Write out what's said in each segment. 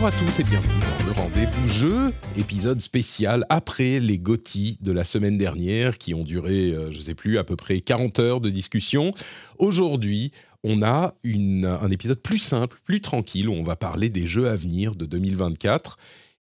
Bonjour à tous et bienvenue dans le rendez-vous jeu, épisode spécial après les GOTY de la semaine dernière qui ont duré, euh, je ne sais plus, à peu près 40 heures de discussion. Aujourd'hui, on a une- un épisode plus simple, plus tranquille où on va parler des jeux à venir de 2024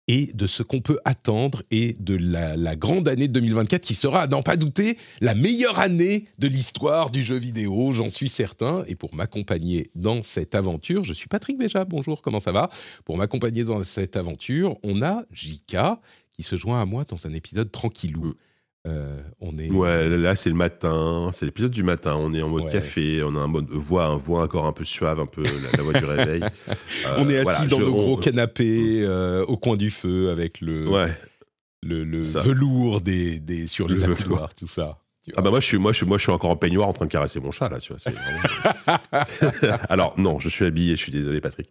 et de ce qu'on peut attendre et de la, grande année de 2024 qui sera, à n'en pas douter, la meilleure année de l'histoire du jeu vidéo, j'en suis certain. Et pour m'accompagner dans cette aventure, je suis Patrick Béja, bonjour, comment ça va? Pour m'accompagner dans cette aventure, on a Jika qui se joint à moi dans un épisode tranquillou. Euh, on est... Ouais, là c'est le matin, c'est l'épisode du matin. On est en mode Ouais. café, on a un mode voix, un voix encore un peu suave, un peu la, la voix du réveil. Euh, on est assis voilà, dans je- nos on- gros canapés euh, au coin du feu avec le, Ouais. le, velours des, des, sur Le les accoudoirs, tout ça. Ah bah moi je suis moi je suis moi je suis encore en peignoir en train de caresser mon chat là tu vois vraiment- alors non je suis habillé je suis désolé Patrick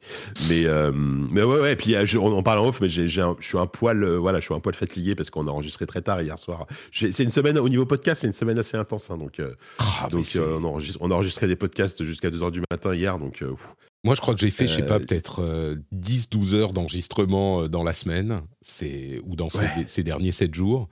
mais euh, mais ouais ouais et puis euh, je- on en parle en off mais j'ai je suis un poil euh, voilà je suis un poil fatigué parce qu'on a enregistré très tard hier soir c'est une semaine au niveau podcast c'est une semaine assez intense hein, donc euh, Ah, donc on, enregistre- on a enregistré des podcasts jusqu'à 2h du matin hier donc. Moi, je crois que j'ai fait, je sais pas, peut-être 10-12 heures d'enregistrement dans la semaine, c'est ou dans ces, ces derniers 7 jours.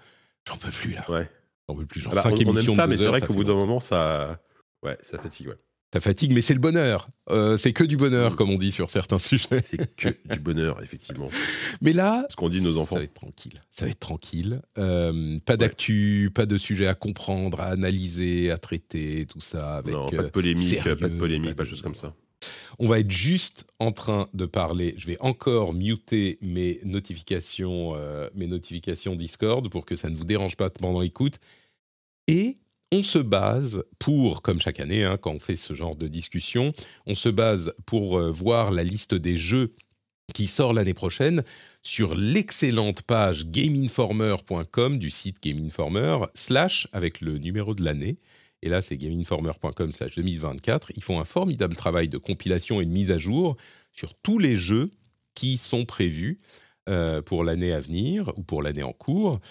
J'en peux plus, là. ouais J'en peux plus. Genre Ah bah, 5 on, on émissions aime ça mais c'est vrai qu'au bout d'un moment ça ouais ça fatigue ouais Ça fatigue, mais c'est le bonheur. Euh, c'est que du bonheur, Mm. comme on dit sur certains sujets. c'est que du bonheur effectivement Mais là, ce qu'on dit nos enfants Ça va être tranquille. Ça va être tranquille. Euh, pas d'actu, pas de sujet à comprendre, à analyser, à traiter, tout ça. Avec, non, pas euh, de polémique, sérieux, pas de polémique, pas pas de- de choses comme ça. On va être juste en train de parler. Je vais encore muter mes notifications, euh, mes notifications Discord pour que ça ne vous dérange pas pendant l'écoute. Et on se base pour, comme chaque année, hein, quand on fait ce genre de discussion, on se base pour euh, voir la liste des jeux qui sort l'année prochaine sur l'excellente page gameinformer.com du site Game Informer, slash avec le numéro de l'année. Et là, c'est gameinformer.com slash 2024. Ils font un formidable travail de compilation et de mise à jour sur tous les jeux qui sont prévus euh, pour l'année à venir ou pour l'année en cours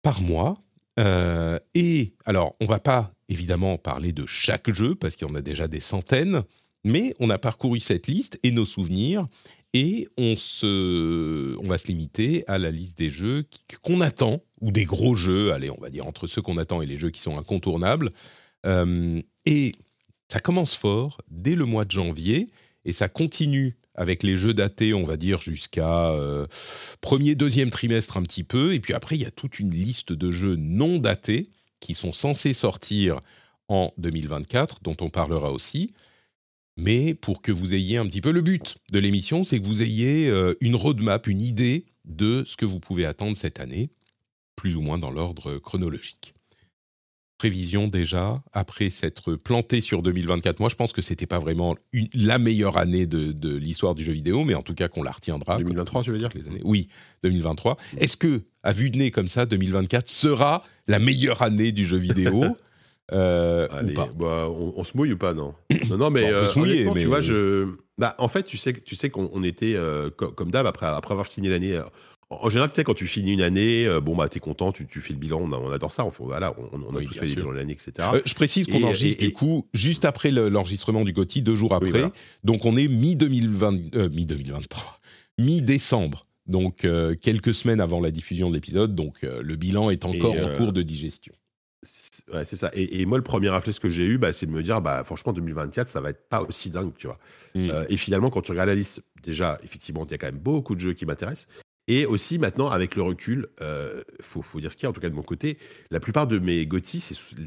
par mois. Euh, et alors, on va pas évidemment parler de chaque jeu parce qu'il y en a déjà des centaines, mais on a parcouru cette liste et nos souvenirs et on, se, on va se limiter à la liste des jeux qu'on attend, ou des gros jeux, allez, on va dire entre ceux qu'on attend et les jeux qui sont incontournables. Euh, et ça commence fort dès le mois de janvier, et ça continue avec les jeux datés, on va dire, jusqu'à euh, premier, deuxième trimestre un petit peu. Et puis après, il y a toute une liste de jeux non datés qui sont censés sortir en 2024, dont on parlera aussi mais pour que vous ayez un petit peu le but de l'émission, c'est que vous ayez euh, une roadmap, une idée de ce que vous pouvez attendre cette année, plus ou moins dans l'ordre chronologique. Prévision déjà, après s'être planté sur 2024, moi je pense que c'était pas vraiment une- la meilleure année de, de l'histoire du jeu vidéo, mais en tout cas qu'on la retiendra. comme 2023, tu veux dire les années. Oui, 2023. Est-ce que, à vue de nez comme ça, 2024 sera la meilleure année du jeu vidéo euh, ou pas? bah, on, on se mouille ou pas, non? Non, non, mais on peut euh, se mouiller, mais- tu vois, je... Bah, en fait, tu sais, tu sais qu'on on était, euh, co- comme d'hab, après, après avoir fini l'année... euh, en général, tu sais, quand tu finis une année, euh, bon, bah, t'es content, tu, tu fais le bilan, on, a- on adore ça, on, fait- voilà, on, on a Oui, tous fait les bilans de l'année, etc. Euh, je précise qu'on enregistre et- du coup juste après le- l'enregistrement du GOTY, deux jours après. voilà. Donc on est mi-2020, euh, mi-2023, mi-décembre. Donc euh, quelques semaines avant la diffusion de l'épisode. Donc euh, le bilan est encore en cours de digestion. Ouais, c'est ça. Et, moi, le premier réflexe que j'ai eu, bah, c'est de me dire, bah, franchement, 2024, ça va être pas aussi dingue, tu vois. Euh, et finalement, quand tu regardes la liste, déjà, effectivement, il y a quand même beaucoup de jeux qui m'intéressent. Et aussi, maintenant, avec le recul, il euh, faut, faut, dire ce qu'il y a, en tout cas de mon côté, la plupart de mes GOTY,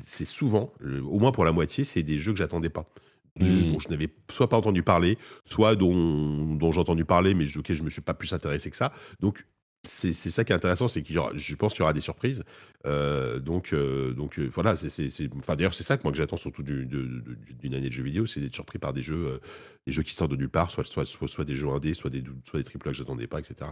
c'est souvent, au moins pour la moitié, c'est des jeux que j'attendais pas. Mmh. dont je n'avais soit pas entendu parler, soit dont, dont j'ai entendu parler, mais je, je me suis pas plus intéressé que ça. Donc, c'est ça qui est intéressant, c'est qu'il je pense qu'il y aura des surprises. Euh, donc, euh, donc euh, voilà, c'est, enfin, d'ailleurs, c'est ça que moi que j'attends surtout d'une année de jeux vidéo, c'est d'être surpris par des jeux, des jeux qui sortent de nulle part, soit, soit, des jeux indés, soit des, soit des triple A que j'attendais pas, etc.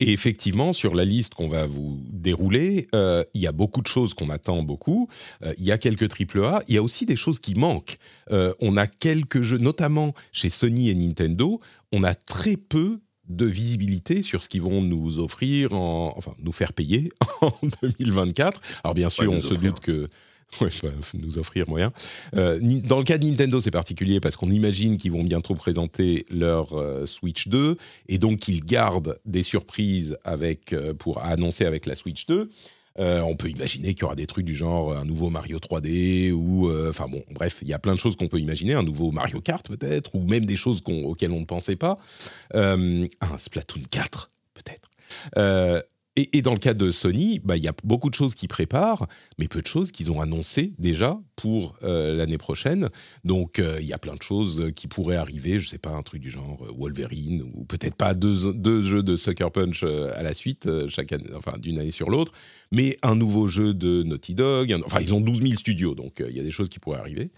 Et effectivement, sur la liste qu'on va vous dérouler, il y a beaucoup de choses qu'on attend beaucoup. Il y a quelques triple A. Il y a aussi des choses qui manquent. on a quelques jeux, notamment chez Sony et Nintendo, on a très peu de visibilité sur ce qu'ils vont nous offrir, en, enfin nous faire payer en 2024. Alors bien sûr, on se doute que ouais, nous offrir moyen. Euh, dans le cas de Nintendo, c'est particulier parce qu'on imagine qu'ils vont bientôt présenter leur euh, Switch 2 et donc qu'ils gardent des surprises avec euh, pour annoncer avec la Switch 2. Euh, on peut imaginer qu'il y aura des trucs du genre un nouveau Mario 3D ou, euh, enfin bon, bref, il y a plein de choses qu'on peut imaginer, un nouveau Mario Kart peut-être, ou même des choses auxquelles on ne pensait pas. Euh, un Splatoon 4 peut-être. Et, dans le cas de Sony, bah, il y a beaucoup de choses qui préparent, mais peu de choses qu'ils ont annoncées déjà pour euh, l'année prochaine. Donc euh, il y a plein de choses qui pourraient arriver. Je ne sais pas, un truc du genre euh, Wolverine, ou peut-être pas deux, jeux de Sucker Punch à la suite, chaque année, enfin d'une année sur l'autre, mais un nouveau jeu de Naughty Dog. enfin, ils ont 12 000 studios, donc il y a des choses qui pourraient arriver.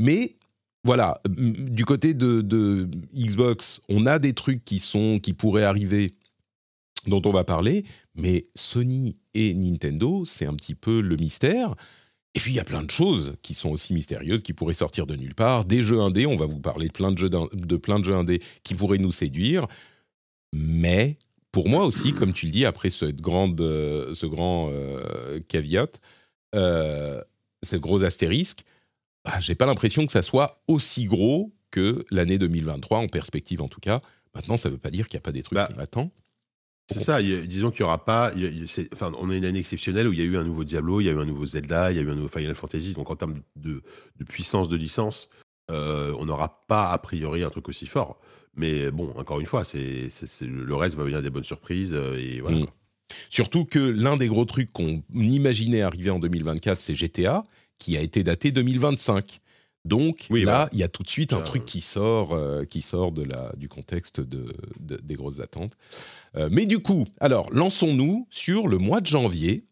Mais voilà, du côté de, de, Xbox, on a des trucs qui sont qui pourraient arriver dont on va parler, mais Sony et Nintendo, c'est un petit peu le mystère. Et puis il y a plein de choses qui sont aussi mystérieuses, qui pourraient sortir de nulle part. Des jeux indés, on va vous parler de plein de jeux, de plein de jeux indés qui pourraient nous séduire. Mais pour moi aussi, comme tu le dis, après cette grande, euh, ce grand euh, caveat, euh, ce gros astérisque, bah, j'ai pas l'impression que ça soit aussi gros que l'année 2023, en perspective en tout cas. Maintenant, ça ne veut pas dire qu'il n'y a pas des trucs bah, qui m'attendent. C'est ça, disons qu'il n'y aura pas. enfin, on a une année exceptionnelle où il y a eu un nouveau Diablo, il y a eu un nouveau Zelda, il y a eu un nouveau Final Fantasy. Donc en termes de, puissance de licence, euh, on n'aura pas a priori un truc aussi fort. Mais bon, encore une fois, c'est, le reste va venir des bonnes surprises euh, et voilà. Mm. Surtout que l'un des gros trucs qu'on imaginait arriver en 2024, c'est GTA, qui a été daté 2025. Donc là, il y a tout de suite un truc qui sort, euh, qui sort de la, du contexte de, des grosses attentes. Euh, mais du coup, alors lançons-nous sur le mois de janvier.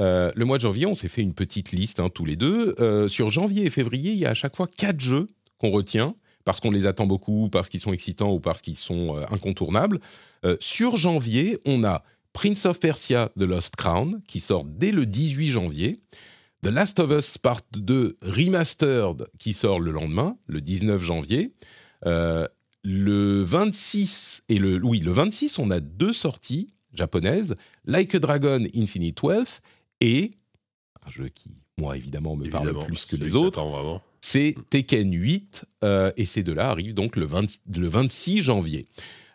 Euh, le mois de janvier, on s'est fait une petite liste hein, tous les deux. sur janvier et février, il y a à chaque fois quatre jeux qu'on retient parce qu'on les attend beaucoup, parce qu'ils sont excitants ou parce qu'ils sont incontournables. sur janvier, on a Prince of Persia The Lost Crown qui sort dès le 18 janvier. The Last of Us Part 2 Remastered qui sort le lendemain, le 19 janvier. Euh, le 26 et le oui, le 26, on a deux sorties japonaises, Like a Dragon Infinite Wealth et un jeu qui moi évidemment me parle plus que les autres. C'est Tekken 8 euh, et ces deux-là arrivent donc le, le 26 janvier.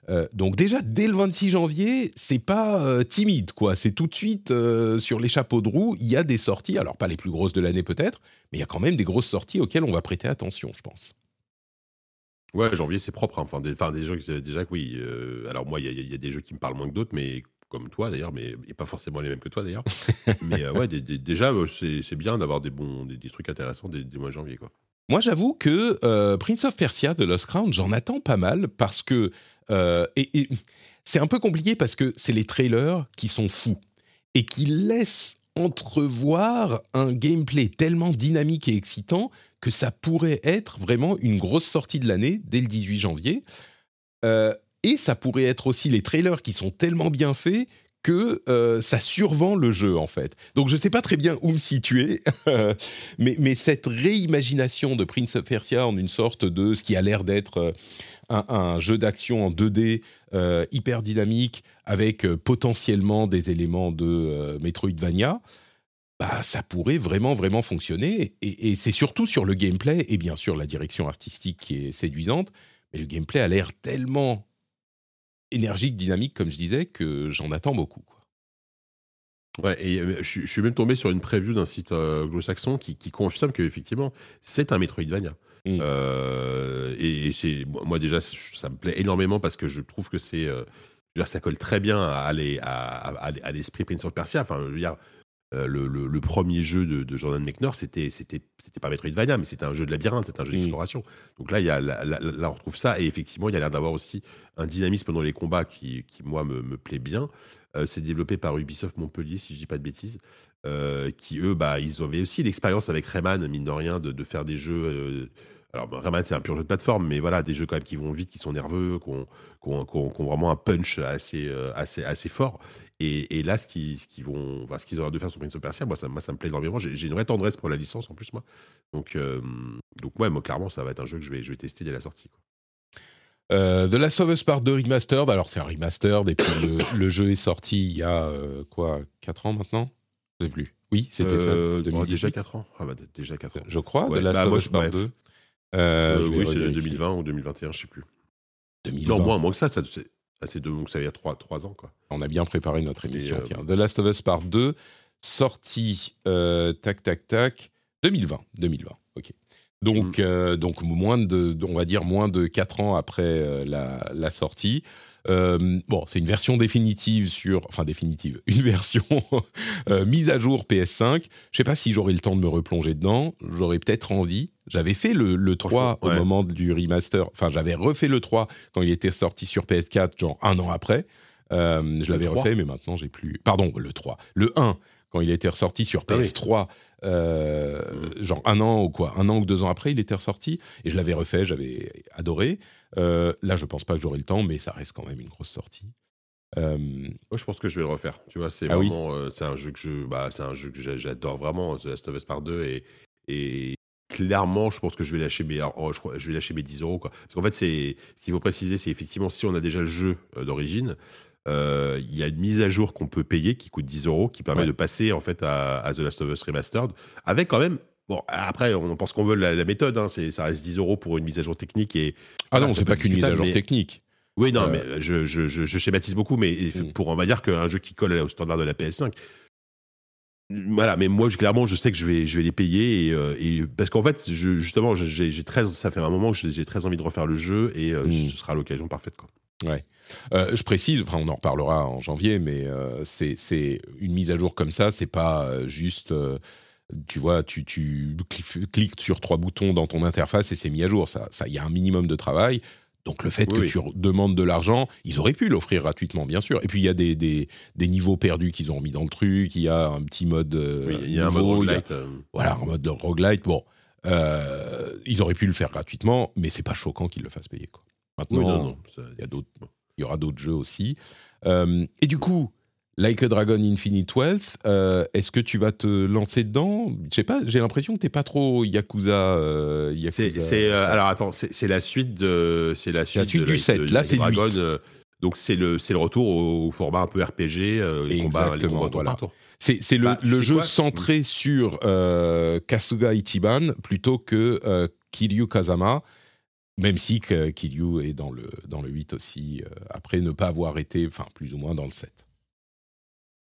Euh, donc déjà dès le 26 janvier, c'est pas euh, timide quoi, c'est tout de suite euh, sur les chapeaux de roue, il y a des sorties, alors pas les plus grosses de l'année peut-être, mais il y a quand même des grosses sorties auxquelles on va prêter attention, je pense. Ouais, janvier c'est propre, hein. enfin, des, enfin, des jeux déjà que oui. alors moi il y, a des jeux qui me parlent moins que d'autres, mais comme toi d'ailleurs, mais et pas forcément les mêmes que toi d'ailleurs. mais ouais, déjà c'est bien d'avoir des bons, des, trucs intéressants dès, mois de janvier quoi. Moi, j'avoue que Prince of Persia de Lost Crown, j'en attends pas mal parce que euh, et, c'est un peu compliqué parce que c'est les trailers qui sont fous et qui laissent entrevoir un gameplay tellement dynamique et excitant que ça pourrait être vraiment une grosse sortie de l'année dès le 18 janvier. Euh, et ça pourrait être aussi les trailers qui sont tellement bien faits que euh, ça survend le jeu en fait. Donc je ne sais pas très bien où me situer, mais, mais, cette réimagination de Prince of Persia en une sorte de ce qui a l'air d'être un, jeu d'action en 2D euh, hyper dynamique avec euh, potentiellement des éléments de euh, Metroidvania, bah, ça pourrait vraiment, vraiment fonctionner. Et, c'est surtout sur le gameplay et bien sûr la direction artistique qui est séduisante, mais le gameplay a l'air tellement énergique, dynamique, comme je disais, que j'en attends beaucoup. Ouais, et je, suis même tombé sur une preview d'un site anglo-saxon qui, qui confirme qu'effectivement, c'est un Metroidvania. Mm. Euh, et, et c'est moi déjà, ça me plaît énormément parce que je trouve que c'est, euh, ça colle très bien à, les- à, à- à l'esprit Prince of Persia. Enfin, je veux dire, euh, le, le- le premier jeu de, de Jordan Mechner, c'était, c'était, c'était pas Metroidvania, mais c'était un jeu de labyrinthe, c'était un jeu Mm. d'exploration. Donc là, il y a, là, là- là, on retrouve ça, et effectivement, il y a l'air d'avoir aussi un dynamisme dans les combats qui, qui moi, me, me plaît bien. Euh, c'est développé par Ubisoft Montpellier, si je dis pas de bêtises, euh, qui eux, bah, ils avaient aussi l'expérience avec Rayman, mine de rien, de, faire des jeux. euh, alors, bah, Rayman, c'est un pur jeu de plateforme, mais voilà, des jeux quand même qui vont vite, qui sont nerveux, qui ont, vraiment un punch assez, euh, fort. Et, là, ce qu'ils vont, ce qu'ils ont l'air de faire sur Prince of Persia, moi, ça, me plaît énormément. J'ai une vraie tendresse pour la licence en plus, moi. Donc, moi, clairement, ça va être un jeu que je vais, tester dès la sortie. quoi. Euh, The Last of Us Part 2 Remastered, alors c'est un remastered, et puis le, jeu est sorti il y a quoi 4 ans maintenant? Je sais plus. Oui, c'était Euh, ça. bon, 2018, déjà 4 ans. Ah bah, déjà 4 ans. Je crois, Ouais, Last bah, of Us Part bref. 2. Euh, je vais oui, c'est revérifier. 2020 ou 2021, je sais plus. 2020. Non, moins, moins que ça. ça c'est c'est deux- donc ça il y a 3, ans, quoi. On a bien préparé notre émission. euh, tiens. The Last of Us Part 2, sorti, euh, tac, tac, tac, 2020. 2020, ok. Donc, Mm. euh, donc moins de, on va dire moins de 4 ans après euh, la, la sortie. Euh, bon, c'est une version définitive sur, enfin définitive, une version euh, mise à jour PS5. Je sais pas si j'aurai le temps de me replonger dedans. J'aurais peut-être envie. J'avais fait le, le 3 Franchement, au moment du remaster. Enfin, j'avais refait le 3 quand il était sorti sur PS4, genre un an après. Euh, je l'avais 3? refait, mais maintenant j'ai plus. Pardon, le 3. Le 1, quand il était ressorti sur Ah oui. PS3, euh, genre un an ou quoi, un an ou deux ans après, il était ressorti. Et je l'avais refait, j'avais adoré. Euh, là, je pense pas que j'aurai le temps, mais ça reste quand même une grosse sortie. Euh, Moi, je pense que je vais le refaire. Tu vois, c'est Ah vraiment, euh, c'est un jeu que je, bah, c'est un jeu que j'a- j'adore vraiment, The Last of Us Part 2 et, et clairement, je pense que je vais lâcher mes, oh, je, je vais lâcher mes 10 euros quoi. Parce qu'en fait, c'est, ce qu'il faut préciser, c'est effectivement si on a déjà le jeu euh, d'origine, euh, il y a une mise à jour qu'on peut payer qui coûte 10 euros, qui permet Ouais. de passer en fait à, à The Last of Us Remastered, avec quand même. Bon, après, on pense qu'on veut la, la méthode, hein, c'est, ça reste 10 euros pour une mise à jour technique et Ah non, c'est pas qu'une mise à jour mais- technique. oui, non, Euh, mais je, je, je, je schématise beaucoup, mais Mm. pour on va dire qu'un jeu qui colle au standard de la PS5. Voilà, mais moi, je- clairement, je sais que je vais, je vais les payer et, euh, et- parce qu'en fait, je, justement, j'ai j'ai très, ça fait un moment que j'ai très envie de refaire le jeu et euh, Mm. ce sera l'occasion parfaite. Quoi. Euh, je précise, enfin on en reparlera en janvier, mais euh, c'est une mise à jour comme ça, c'est pas euh, juste, euh, tu vois, tu, tu cli- cliques sur trois boutons dans ton interface et c'est mis à jour. Ça, ça, il y a un minimum de travail. Donc le fait Oui, que oui. tu demandes de l'argent, ils auraient pu l'offrir gratuitement, bien sûr. Et puis il y a des, des, des niveaux perdus qu'ils ont remis dans le truc. Il y a un petit mode. Oui, il y a un mode roguelite, voilà, en mode de roguelite. Bon, ils auraient pu le faire gratuitement, mais c'est pas choquant qu'ils le fassent payer. Quoi. Maintenant, oui, non, non, ça- il y a d'autres, il y aura d'autres jeux aussi. Euh, et du coup, Like a Dragon Infinite Wealth, euh, est-ce que tu vas te lancer dedans? Je sais pas, j'ai l'impression que t'es pas trop Yakuza. euh, Yakuza C'est, c'est, euh, alors attends, c'est c'est la suite de, c'est la suite, suite de du la- 7. de Là, c'est le Dragon, 8. euh, donc c'est le, c'est le retour au, format un peu RPG, euh, les combats, les voilà. tour. C'est, c'est le, Bah, le jeu centré sur euh, Kasuga Ichiban plutôt que euh, Kiryu Kazama, même si Kiryu est dans le, dans le 8 aussi, euh, après ne pas avoir été, enfin, plus ou moins dans le 7.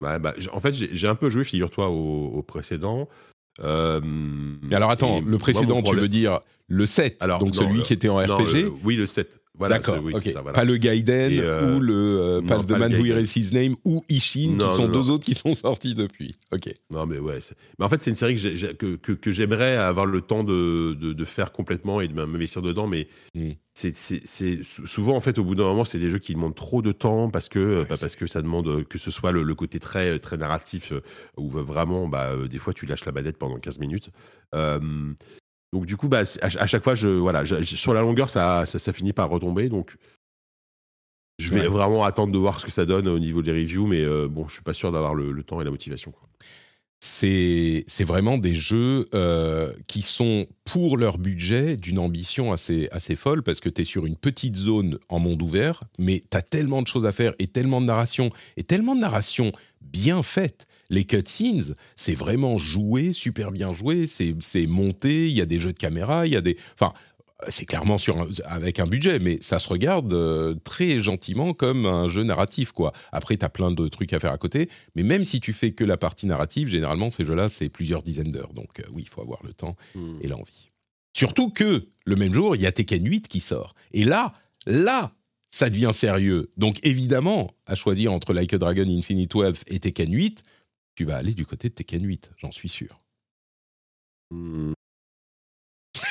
Ouais, bah, en fait, j'ai un peu joué, figure-toi, au, au précédent. Euh, Mais alors attends, le moi, précédent, tu veux dire le 7, Alors, donc non, celui le- qui était en Non, RPG oui, le 7. Voilà, D'accord, oui, voilà. Pas le Gaiden Et, euh, ou le euh, non, Path the pas Man Who. Erased His Name ou Ishin, Non, qui sont non, deux non. autres qui sont sortis depuis. Ok. Non, mais ouais. Mais en fait, c'est une série que, j'ai- j'ai- que, que- que j'aimerais avoir le temps de, de, de faire complètement et de m'investir dedans. Mais Mm. c'est, c'est, c'est- sou- souvent, en fait, au bout d'un moment, c'est des jeux qui demandent trop de temps parce que, bah, parce que ça demande euh, que ce soit le, le côté très, très narratif où vraiment, bah, des fois, tu lâches la manette pendant 15 minutes. Euh, donc, du coup, bah, à, à chaque fois, je, voilà, je- je- sur la longueur, ça, ça, ça finit par retomber. Donc, je vais Ouais. vraiment attendre de voir ce que ça donne au niveau des reviews. Mais euh, bon, je suis pas sûr d'avoir le, le temps et la motivation. c'est vraiment des jeux euh, qui sont, pour leur budget, d'une ambition assez, assez folle, parce que tu es sur une petite zone en monde ouvert, mais tu as tellement de choses à faire et tellement de narration, et tellement de narration bien faite. Les cutscenes, c'est vraiment joué, super bien joué, c'est monté, il y a des jeux de caméra, il y a des... Enfin, c'est clairement sur avec un budget, mais ça se regarde euh, très gentiment comme un jeu narratif, quoi. Après, tu as plein de trucs à faire à côté, mais même si tu fais que la partie narrative, généralement, ces jeux-là, c'est plusieurs dizaines d'heures. Donc, euh, oui, il faut avoir le temps Hmm. et l'envie. Surtout que, le même jour, il y a Tekken 8 qui sort. Et là, là, ça devient sérieux. Donc, évidemment, à choisir entre Like a Dragon Infinite Wealth et Tekken 8, tu vas aller du côté de Tekken 8, j'en suis sûr. Hmm.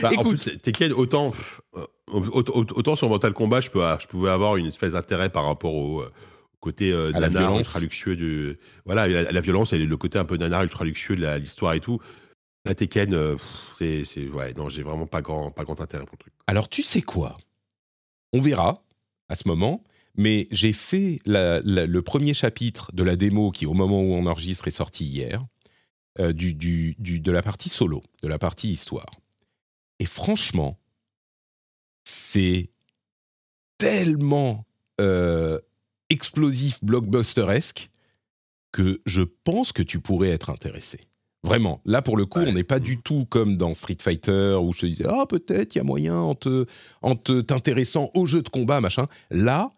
Bah, en Écoute. plus, Tekken, autant, euh, autant, autant sur Mortal Kombat, je, peux, je pouvais avoir une espèce d'intérêt par rapport au euh, côté euh, nanar, ultra luxueux du. Voilà, la, la violence et le côté un peu nanar, ultra luxueux de l'histoire et tout. La Tekken, euh, c'est- ouais, non, j'ai vraiment pas grand, pas grand intérêt pour le truc. Alors, tu sais quoi? On verra à ce moment, mais j'ai fait la- la- le premier chapitre de la démo qui, au moment où on enregistre, est sorti hier, euh, du, du- du- de la partie solo, de la partie histoire. Et franchement, c'est tellement euh, explosif, blockbusteresque, que je pense que tu pourrais être intéressé. Vraiment. Là, pour le coup, Ouais. on n'est pas du tout comme dans Street Fighter où je te disais, ah, peut-être, il y a moyen en te, en te t'intéressant au jeu de combat, machin. Là,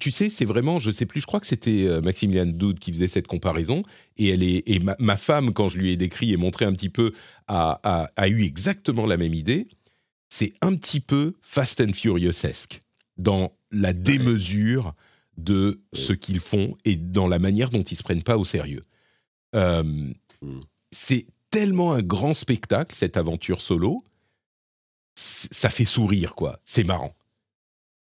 tu sais, c'est vraiment, je sais plus, je crois que c'était euh, Maximilian Doud qui faisait cette comparaison, et elle est, et ma, ma femme, quand je lui ai décrit et montré un petit peu, a, a, a eu exactement la même idée. C'est un petit peu Fast and Furious-esque dans la démesure de ce qu'ils font et dans la manière dont ils se prennent pas au sérieux. Euh, Mm. c'est tellement un grand spectacle cette aventure solo, ça fait sourire quoi. C'est marrant.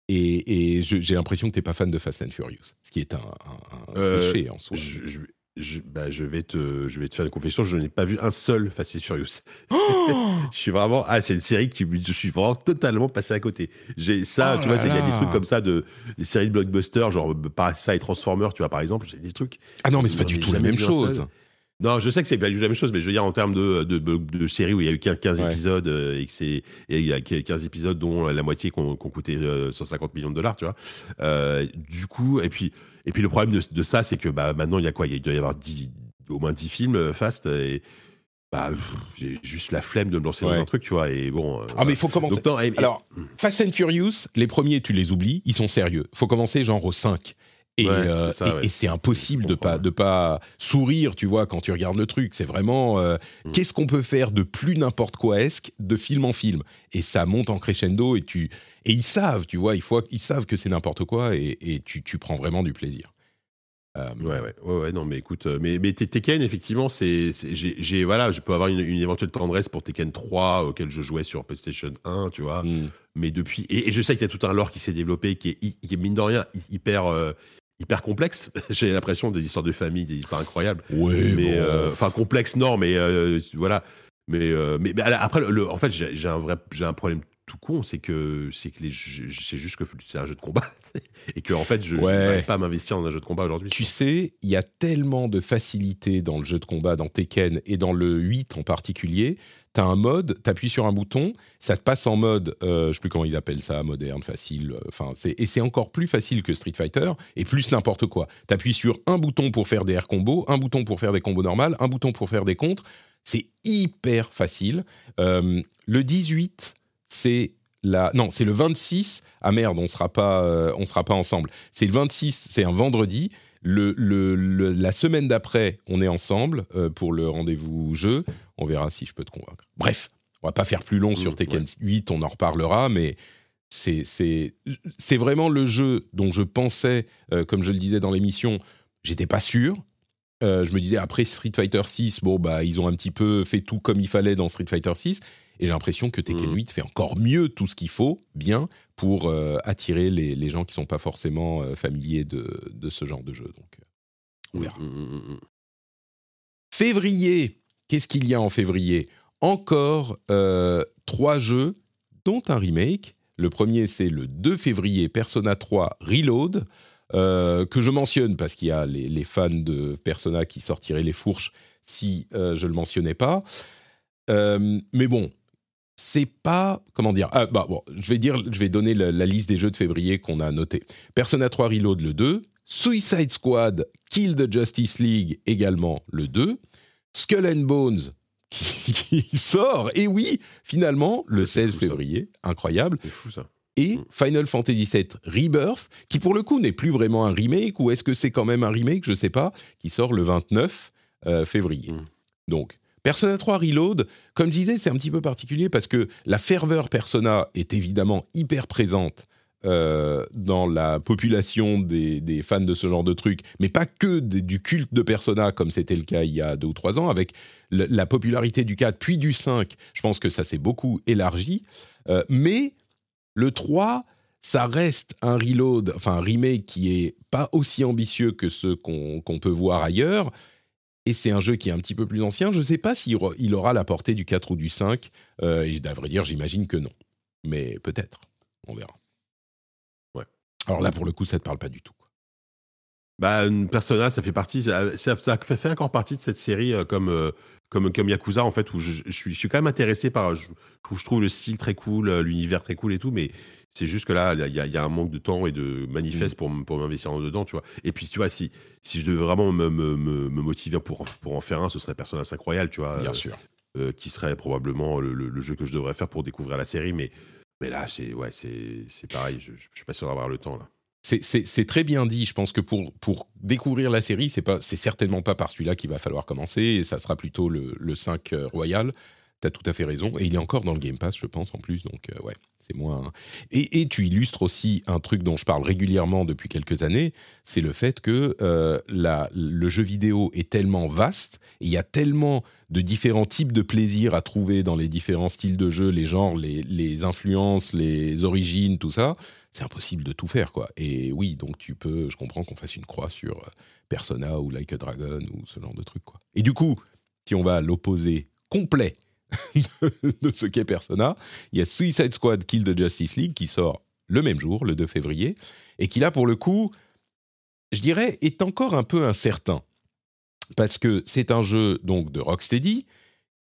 Et, j'ai l'impression que t'es pas fan de Fast and Furious, ce qui est un, un- un Euh, péché en soi. Je, je- je- bah, je vais te, je vais te faire une confession, je n'ai pas vu un seul Fast and Furious. Oh Je suis vraiment. Ah, c'est une série qui. Je suis vraiment totalement passé à côté. J'ai ça, Oh tu vois, il y a des trucs comme ça, de, des séries de blockbusters, genre Parasite et Transformers, tu vois, par exemple. C'est des trucs. ah non, mais c'est pas du tout la même chose. seul. Non, je sais que c'est pas du tout la même chose, mais je veux dire, en termes de, de, de, de séries où il y a eu 15, 15 Ouais. épisodes euh, et que c'est. Et il y a 15 épisodes dont la moitié qui ont qui ont coûté euh, 150 millions de dollars, tu vois. Euh, du coup, et puis, et puis le problème de, ça, c'est que bah, maintenant, il y a quoi? Il doit y avoir 10 au moins 10 films euh, fast et. Bah, j'ai juste la flemme de me lancer Ouais. dans un truc, tu vois. Et bon. euh, Ah mais il faut commencer. Donc, non, et- et- Alors, Fast and Furious, les premiers, tu les oublies, ils sont sérieux. faut commencer genre au 5. Et Ouais, euh, c'est et- c'est impossible de pas, de pas sourire, tu vois, quand tu regardes le truc. C'est vraiment euh, Mm. qu'est-ce qu'on peut faire de plus n'importe quoi esque de film en film? Et ça monte en crescendo et tu et ils savent, tu vois, il faut, ils savent que c'est n'importe quoi et, et tu, tu prends vraiment du plaisir. Euh, Ouais, ouais, ouais, ouais, non, mais écoute, euh, mais, mais Te- Tekken, effectivement, c'est, j'ai, voilà, je peux avoir une, une éventuelle tendresse pour Tekken 3, auquel je jouais sur PlayStation 1, tu vois, mm. mais depuis, et, et je sais qu'il y a tout un lore qui s'est développé, qui est, hy- qui est mine de rien, hy- hyper, euh, hyper complexe. j'ai l'impression des histoires de famille, des histoires incroyables, Ouais, mais, bon. euh, enfin, complexe, non, mais euh, voilà, mais, euh, mais, mais après, le, le- en fait, j'ai, un vrai, j'ai un problème tout con, c'est que, c'est que les, c'est juste que c'est un jeu de combat, et que, en fait, je Ouais. n'arrive pas à m'investir dans un jeu de combat aujourd'hui. Tu sais, il y a tellement de facilité dans le jeu de combat, dans Tekken et dans le 8 en particulier. Tu un mode, tu appuies sur un bouton, ça te passe en mode, euh, je sais plus comment ils appellent ça, moderne, facile. euh, Enfin, et c'est encore plus facile que Street Fighter et plus n'importe quoi. Tu appuies sur un bouton pour faire des air combos, un bouton pour faire des combos normales, un bouton pour faire des contres. C'est hyper facile. Euh, le 18, c'est la non, c'est le 26. Ah merde, on sera pas, euh, sera pas ensemble. C'est le 26, c'est un vendredi. Le, le- le- la semaine d'après, on est ensemble euh, pour le rendez-vous jeu. On verra si je peux te convaincre. Bref, on va pas faire plus long sur Mmh, Tekken ouais. 8, on en reparlera, mais c'est c'est c'est vraiment le jeu dont je pensais, euh, comme je le disais dans l'émission, j'étais pas sûr. Euh, je me disais après Street Fighter 6, bon bah ils ont un petit peu fait tout comme il fallait dans Street Fighter 6, et j'ai l'impression que Tekken Mhm. 8 fait encore mieux tout ce qu'il faut, bien pour euh, attirer les, les gens qui sont pas forcément euh, familiers de, de ce genre de jeu. Donc euh, on verra. Mm, mm, mm, mm. Février, qu'est-ce qu'il y a en février? Encore euh, trois jeux, dont un remake. Le premier, c'est le 2 février, Persona 3 Reload, euh, que je mentionne parce qu'il y a les, les fans de Persona qui sortiraient les fourches si euh, je ne le mentionnais pas. Euh, mais bon, c'est pas comment dire. Ah, bah, bon, je vais dire, je vais donner la, la liste des jeux de février qu'on a notés. Persona 3 Reload le 2, Suicide Squad Kill the Justice League également le 2, Skull and Bones qui, sort. Et oui, finalement, le 16 février, incroyable. C'est fou ça. Et Mm. Final Fantasy VII Rebirth, qui pour le coup n'est plus vraiment un remake, ou est-ce que c'est quand même un remake Je sais pas, qui sort le 29 euh, février. Mm. Donc, Persona 3 Reload, comme je disais, c'est un petit peu particulier parce que la ferveur Persona est évidemment hyper présente euh, dans la population des, fans de ce genre de truc, mais pas que du culte de Persona comme c'était le cas il y a deux ou trois ans, avec la popularité du 4 puis du 5, je pense que ça s'est beaucoup élargi. Euh, mais le 3, ça reste un reload, enfin un remake qui est pas aussi ambitieux que ceux qu'on peut voir ailleurs. Et c'est un jeu qui est un petit peu plus ancien. Je ne sais pas s'il aura- il aura la portée du 4 ou du 5. Euh, et à vrai dire, j'imagine que non. Mais peut-être. On verra. Ouais. Alors là, pour le coup, ça ne te parle pas du tout. quoi. Bah, une Persona, ça fait partie, ça, fait encore partie de cette série euh, comme, euh, comme, comme Yakuza, en fait, où je, je suis, je suis quand même intéressé par. Je, où je trouve le style très cool, euh, l'univers très cool et tout, mais c'est juste que là, il y, a- il y a un manque de temps et de manifeste pour, m- pour m'investir en dedans, tu vois. Et puis, tu vois, si, si je devais vraiment me, me, me, me motiver pour, pour en faire un, ce serait Persona 5 Royal, tu vois. Bien euh, sûr. euh, qui serait probablement le, le- le jeu que je devrais faire pour découvrir la série, mais, mais là, c'est ouais, c'est pareil, je, je suis pas sûr d'avoir le temps, là. C'est- très bien dit. Je pense que pour, pour découvrir la série, c'est certainement pas par celui-là qu'il va falloir commencer. Et ça sera plutôt le, le 5 euh, Royal. Tu as tout à fait raison. Et il est encore dans le Game Pass, je pense, en plus. Donc, euh, ouais, c'est moins. Et, tu illustres aussi un truc dont je parle régulièrement depuis quelques années c'est le fait que euh, la, le jeu vidéo est tellement vaste. Il y a tellement de différents types de plaisirs à trouver dans les différents styles de jeu, les genres, les, les influences, les origines, tout ça c'est impossible de tout faire, quoi. Et oui, donc tu peux, je comprends qu'on fasse une croix sur euh, Persona ou Like a Dragon ou ce genre de truc, quoi. Et du coup, si on va à l'opposé complet de, ce qu'est Persona, il y a Suicide Squad Kill the Justice League qui sort le même jour, le 2 février, et qui là, pour le coup, je dirais, est encore un peu incertain. Parce que c'est un jeu donc de Rocksteady,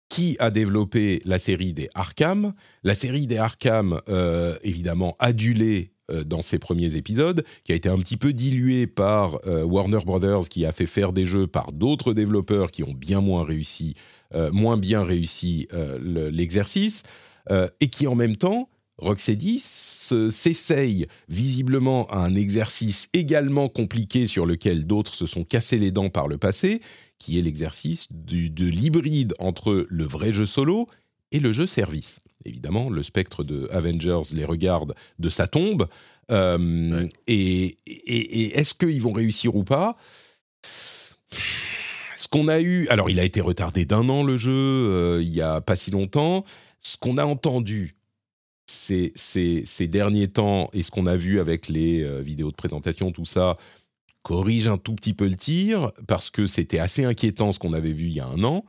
qui a développé la série des Arkham. La série des Arkham, euh, évidemment, adulée euh, dans ses premiers épisodes, qui a été un petit peu diluée par euh, Warner Brothers, qui a fait faire des jeux par d'autres développeurs qui ont bien moins réussi, moins bien réussi euh, le- l'exercice, euh, et qui en même temps, Rocksteady se- s'essaye visiblement à un exercice également compliqué sur lequel d'autres se sont cassés les dents par le passé, qui est l'exercice de l'hybride entre le vrai jeu solo et le jeu service. Évidemment, le spectre de Avengers les regarde de sa tombe. Euh, Ouais. Et, et- et est-ce qu'ils vont réussir ou pas? Ce qu'on a eu, alors il a été retardé d'un an le jeu, euh, il y a pas si longtemps. Ce qu'on a entendu ces, derniers temps et ce qu'on a vu avec les euh, vidéos de présentation, tout ça, corrige un tout petit peu le tir parce que c'était assez inquiétant ce qu'on avait vu il y a un an.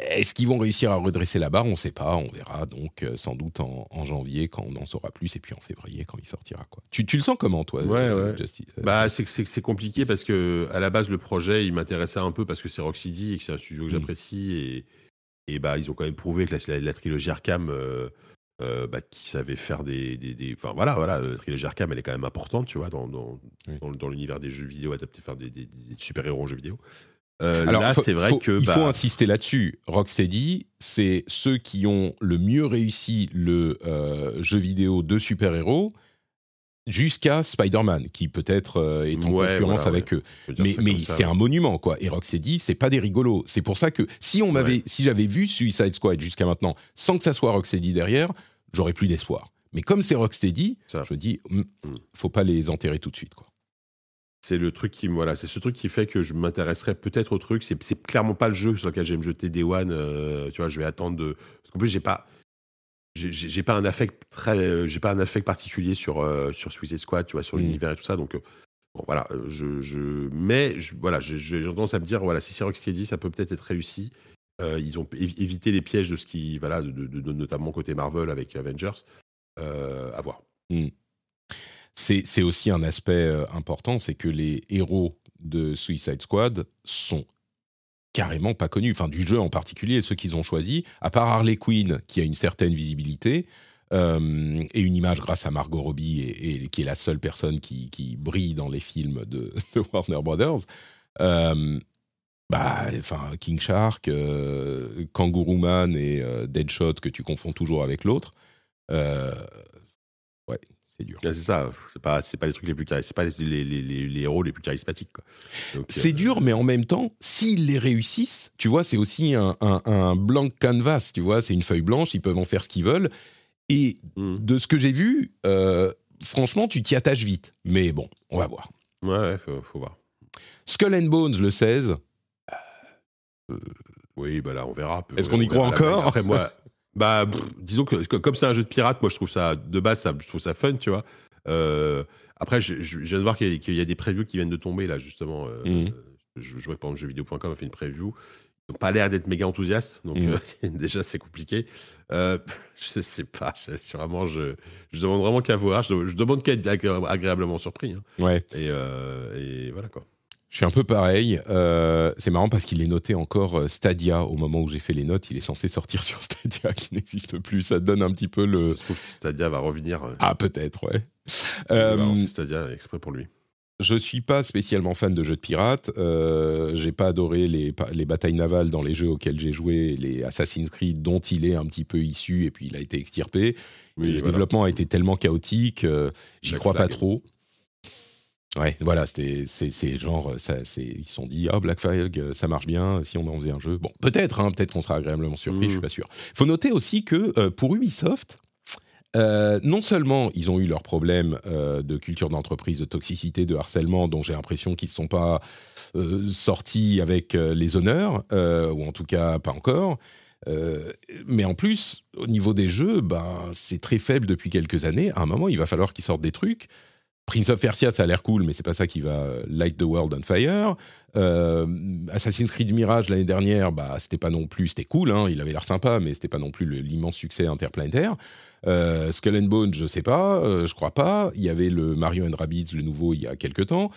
Est-ce qu'ils vont réussir à redresser la barre? On ne sait pas, on verra donc euh, sans doute en, en janvier quand on en saura plus et puis en février quand il sortira. Quoi. Tu, tu le sens comment toi Ouais, euh, ouais. Euh, Bah, c'est compliqué parce que à la base le projet il m'intéressait un peu parce que c'est Rocksteady et que c'est un studio que Mm. j'apprécie et, et bah ils ont quand même prouvé que la, la- la trilogie Arkham euh, bah, qu'ils savaient faire des, des, des- enfin voilà voilà la trilogie Arkham elle est quand même importante tu vois dans dans, Oui. dans, dans l'univers des jeux vidéo adaptés faire des, des, des super héros en jeux vidéo. Euh, Alors, là c'est vrai faut- que il bah, faut insister là-dessus. Rocksteady, c'est ceux qui ont le mieux réussi le euh, jeu vidéo de super-héros jusqu'à Spider-Man, qui peut-être euh, est en Ouais, concurrence voilà, avec eux. Mais, c'est ouais. un monument, quoi. Et Rocksteady, c'est pas des rigolos. C'est pour ça que si on m'avait, si j'avais vu Suicide Squad jusqu'à maintenant, sans que ça soit Rocksteady derrière, j'aurais plus d'espoir. Mais comme c'est Rocksteady, Ça. je me dis, hum, Mm. faut pas les enterrer tout de suite, quoi. C'est le truc qui me- voilà, c'est ce truc qui fait que je m'intéresserais peut-être au truc. C'est c'est clairement pas le jeu sur lequel je vais me jeter Day One. euh, tu vois, je vais attendre de. Parce qu'en plus, j'ai pas, j'ai- j'ai j'ai pas un affect très, euh, j'ai pas un affect particulier sur euh, sur Suicide Squad, tu vois, sur Mm. l'univers et tout ça. Donc euh, bon, voilà, euh, je, je, mais je, voilà, je- je- j'ai tendance à me dire, voilà, si c'est Rocksteady, ça peut peut-être être réussi. Euh, ils ont évi- évité les pièges de ce qui, voilà, de, de- de- notamment côté Marvel avec Avengers. Euh, à voir. C'est aussi un aspect euh, important, c'est que les héros de Suicide Squad sont carrément pas connus, enfin du jeu en particulier, ceux qu'ils ont choisis, à part Harley Quinn qui a une certaine visibilité euh, et une image grâce à Margot Robbie et, qui est la seule personne qui, brille dans les films de, Warner Brothers. euh, Bah, enfin, King Shark, Kangaroo Man et Deadshot que tu confonds toujours avec l'autre. Ouais, c'est dur. c'est ça. C'est pas, c'est pas les trucs les plus, c'est pas les, les, les, les, héros les plus charismatiques. C'est euh, dur, mais en même temps, s'ils les réussissent, tu vois, c'est aussi un, un, un blank canvas, tu vois, c'est une feuille blanche, ils peuvent en faire ce qu'ils veulent. Et hmm. de ce que j'ai vu, euh, franchement, tu t'y attaches vite. Mais bon, on va voir. Ouais, ouais, faut, faut voir. Skull and Bones, le 16. Oui, bah là, on verra. Est-ce qu'on y croit encore Après, moi, bah, pff, disons que que- comme c'est un jeu de pirate, moi, je trouve ça, de base, ça, je trouve ça fun, tu vois. Euh, après, je, je- je viens de voir qu'il y, a- qu'il y a des previews qui viennent de tomber, là, justement. Euh, Mhm. Je jouais exemple jeuxvideo.com a fait une preview. Ils n'ont pas l'air d'être méga enthousiastes, donc Mhm. euh, déjà, c'est compliqué. Je sais pas, c'est vraiment, je, je demande vraiment qu'à voir. Je, je demande qu'à être agré- agréablement surpris. hein. Ouais, Et, et voilà, quoi. Je suis un peu pareil. Euh, c'est marrant parce qu'il est noté encore euh, Stadia au moment où j'ai fait les notes. Il est censé sortir sur Stadia qui n'existe plus. Ça donne un petit peu le. Je trouve que Stadia va revenir. euh, Ah, peut-être, ouais. va Stadia exprès pour lui. Je suis pas spécialement fan de jeux de pirates. Euh, j'ai pas adoré les, batailles navales dans les jeux auxquels j'ai joué, les Assassin's Creed dont il est un petit peu issu et puis il a été extirpé. Oui, le voilà. développement a été tellement chaotique, j'y crois pas trop. Ouais, voilà, c'est, genre, ça, c'est, ils se sont dit, ah, Black Flag, euh, ça marche bien, si on en faisait un jeu. Bon, peut-être, hein, peut-être qu'on sera agréablement surpris, Mm. je suis pas sûr. faut noter aussi que euh, pour Ubisoft, euh, non seulement ils ont eu leurs problèmes euh, de culture d'entreprise, de toxicité, de harcèlement, dont j'ai l'impression qu'ils ne sont pas euh, sortis avec euh, les honneurs, euh, ou en tout cas pas encore. Euh, mais en plus, au niveau des jeux, ben, c'est très faible depuis quelques années. À un moment, il va falloir qu'ils sortent des trucs. Prince of Persia, ça a l'air cool, mais c'est pas ça qui va euh, light the world on fire. Euh, Assassin's Creed Mirage l'année dernière, bah c'était pas non plus, c'était cool, hein, il avait l'air sympa, mais c'était pas non plus l'immense succès interplanétaire. Euh, Skull and Bones, je sais pas, je crois pas. Il y avait le Mario and Rabbids, le nouveau, il y a quelques temps.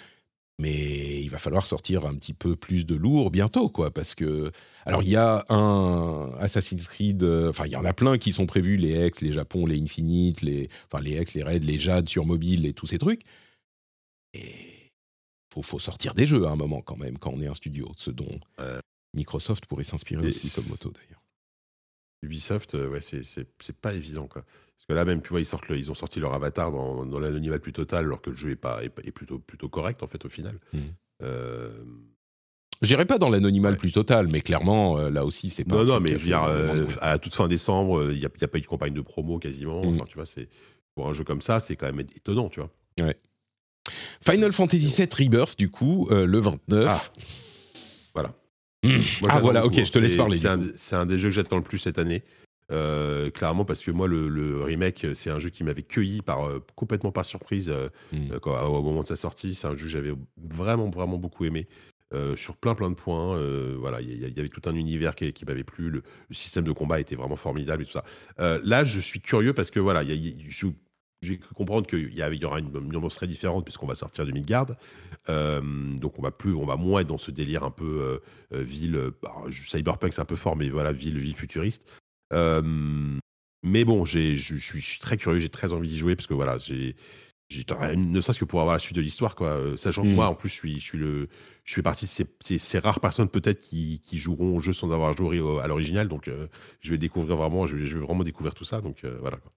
Mais il va falloir sortir un petit peu plus de lourd bientôt, quoi, parce que alors il y a un Assassin's Creed, euh, enfin il y en a plein qui sont prévus, les X, les Japon, les Infinite, les, enfin les X, les Raids, les Jade sur mobile et tous ces trucs. Et faut, faut sortir des jeux à un moment quand même quand on est un studio, ce dont. Microsoft pourrait s'inspirer aussi comme moto d'ailleurs. Ubisoft, euh, ouais, c'est pas évident, quoi. Parce que là même, tu vois, ils, sortent le- ils ont sorti leur avatar dans, dans l'anonymat plus total, alors que le jeu est, pas, est, plutôt, plutôt correct, en fait, au final. Mhm. Euh, J'irai pas dans l'anonymat le Ouais. plus total, mais clairement euh, là aussi c'est pas. non, non, mais je veux dire, euh, à toute fin décembre, euh, il n'y a, pas eu de campagne de promo quasiment. Mhm. Enfin, tu vois, c'est pour un jeu comme ça, c'est quand même étonnant, tu vois. Final Fantasy VII Rebirth du coup euh, le 29. Ah. Voilà. Moi, Ah voilà, ok, je te laisse parler. Un, c'est un des jeux que j'attends le plus cette année. Euh, clairement, parce que moi, le, le remake, c'est un jeu qui m'avait cueilli par, euh, complètement par surprise euh, Mm. euh, quand- au moment de sa sortie. C'est un jeu que j'avais vraiment, vraiment beaucoup aimé. sur plein plein de points, voilà, il y, avait tout un univers qui, qui m'avait plu, le, le système de combat était vraiment formidable et tout ça. Là, je suis curieux parce que voilà, il y a- il y a- je- j'ai cru comprendre qu'il y, aura une, ambiance très différente puisqu'on va sortir du Midgard. Euh, donc on va plus, on va moins être dans ce délire un peu euh, ville, bah, cyberpunk c'est un peu fort, mais voilà ville ville futuriste. Euh, mais bon, je, suis, très curieux, j'ai très envie d'y jouer parce que voilà, j'ai, ne serait-ce que pour avoir la suite de l'histoire quoi. Euh, Sachant que moi en plus je suis, je suis le, je fais partie de ces, ces- ces rares personnes peut-être qui, qui joueront au jeu sans avoir joué au- à l'original, donc euh, je vais découvrir vraiment, je vais, je vais vraiment découvrir tout ça, donc euh, voilà. Quoi.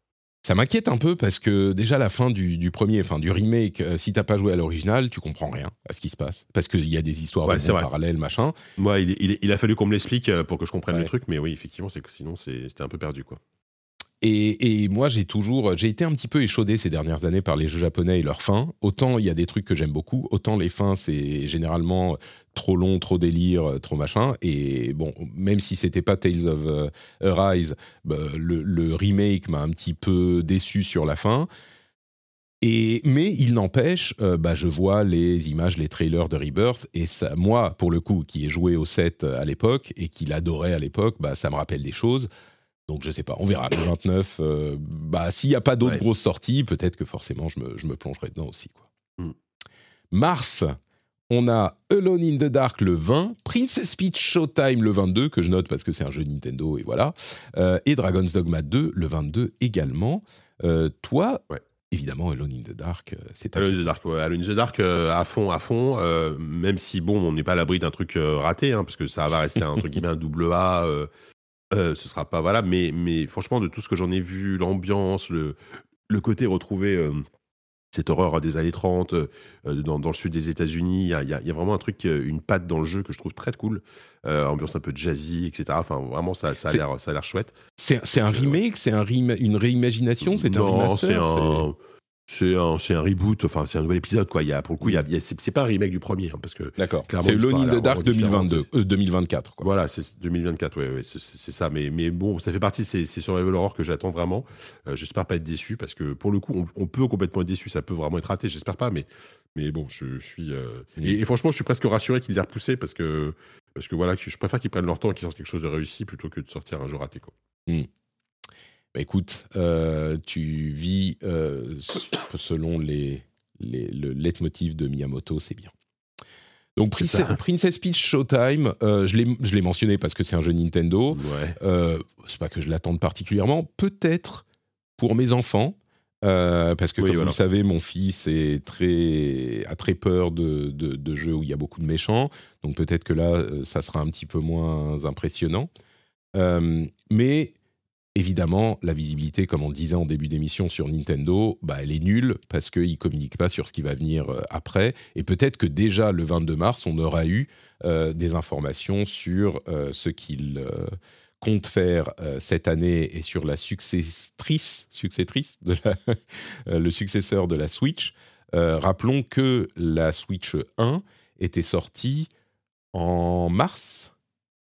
Ça m'inquiète un peu parce que déjà la fin du, du premier, enfin du remake, euh, si t'as pas joué à l'original, tu comprends rien à ce qui se passe parce qu'il y a des histoires Ouais, de parallèles, machin. Moi, il, il- il a fallu qu'on me l'explique euh, pour que je comprenne Ouais. le truc, mais oui, effectivement, c'est que sinon c'était un peu perdu quoi. Et, moi, j'ai toujours, j'ai été un petit peu échaudé ces dernières années par les jeux japonais et leurs fins. Autant il y a des trucs que j'aime beaucoup, autant les fins c'est généralement trop long, trop délire, trop machin. Et bon, même si c'était pas Tales of euh, Arise, bah, le, remake m'a un petit peu déçu sur la fin. Et, mais il n'empêche, euh, bah, je vois les images, les trailers de Rebirth, et ça, moi, pour le coup, qui ai joué au set à l'époque et qui l'adorait à l'époque, bah, ça me rappelle des choses. Donc je sais pas, on verra. Le 29, euh, bah, s'il n'y a pas d'autres Ouais. grosses sorties, peut-être que forcément je me, je me plongerai dedans aussi. Quoi. Mm. Mars, on a Alone in the Dark le 20, Princess Peach Showtime le 22, que je note parce que c'est un jeu Nintendo et voilà, euh, et Dragon's Dogma 2 le 22 également. Euh, toi, Ouais. évidemment, Alone in the Dark, c'est Alone in the Dark, ouais, Alone in the Dark à fond, à fond. même si bon, on n'est pas à l'abri d'un truc raté, hein, parce que ça va rester un truc guillemets un double A. ce sera pas voilà, mais mais franchement, de tout ce que j'en ai vu, l'ambiance, le le côté retrouvé cette horreur des années 30 euh, dans, le sud des États-Unis. Il y a, vraiment un truc, euh, une patte dans le jeu que je trouve très cool. Euh, ambiance un peu jazzy, etc. Enfin, vraiment, ça, ça a l'air chouette. C'est un remake C'est un une réimagination C'est un remaster c'est un, un, reboot, enfin c'est un nouvel épisode quoi. Il y a pour le coup, il y a, c'est pas un remake du premier hein, parce que d'accord. C'est Lone in the Dark 2022, 2024. Quoi. Voilà, c'est 2024, ouais, ouais c'est ça. Mais, mais bon, ça fait partie c'est ces survival horror que j'attends vraiment. Euh, j'espère pas être déçu parce que pour le coup, on, peut complètement être déçu. Ça peut vraiment être raté. J'espère pas, mais mais bon, je, suis euh, et, franchement, je suis presque rassuré qu'il ait repoussé parce que parce que voilà, je préfère qu'ils prennent leur temps et qu'ils sortent quelque chose de réussi plutôt que de sortir un jeu raté quoi. Hmm. Bah, écoute, euh, tu vis euh, selon les, les, le leitmotiv de Miyamoto, c'est bien. Donc Princess, Peach Showtime, euh, je l'ai mentionné parce que c'est un jeu Nintendo. Ouais. c'est pas que je l'attende particulièrement. Peut-être pour mes enfants, parce que comme vous le savez, mon fils est très, a très peur de, de, de, jeux où il y a beaucoup de méchants. Donc peut-être que là, ça sera un petit peu moins impressionnant. mais évidemment, la visibilité, comme on disait en début d'émission sur Nintendo, bah, elle est nulle parce qu'ils ne communiquent pas sur ce qui va venir euh, après. Et peut-être que déjà le 22 mars, on aura eu euh, des informations sur euh, ce qu'ils comptent faire cette année et sur la successrice, le successeur de la Switch. rappelons que la Switch 1 était sortie en mars,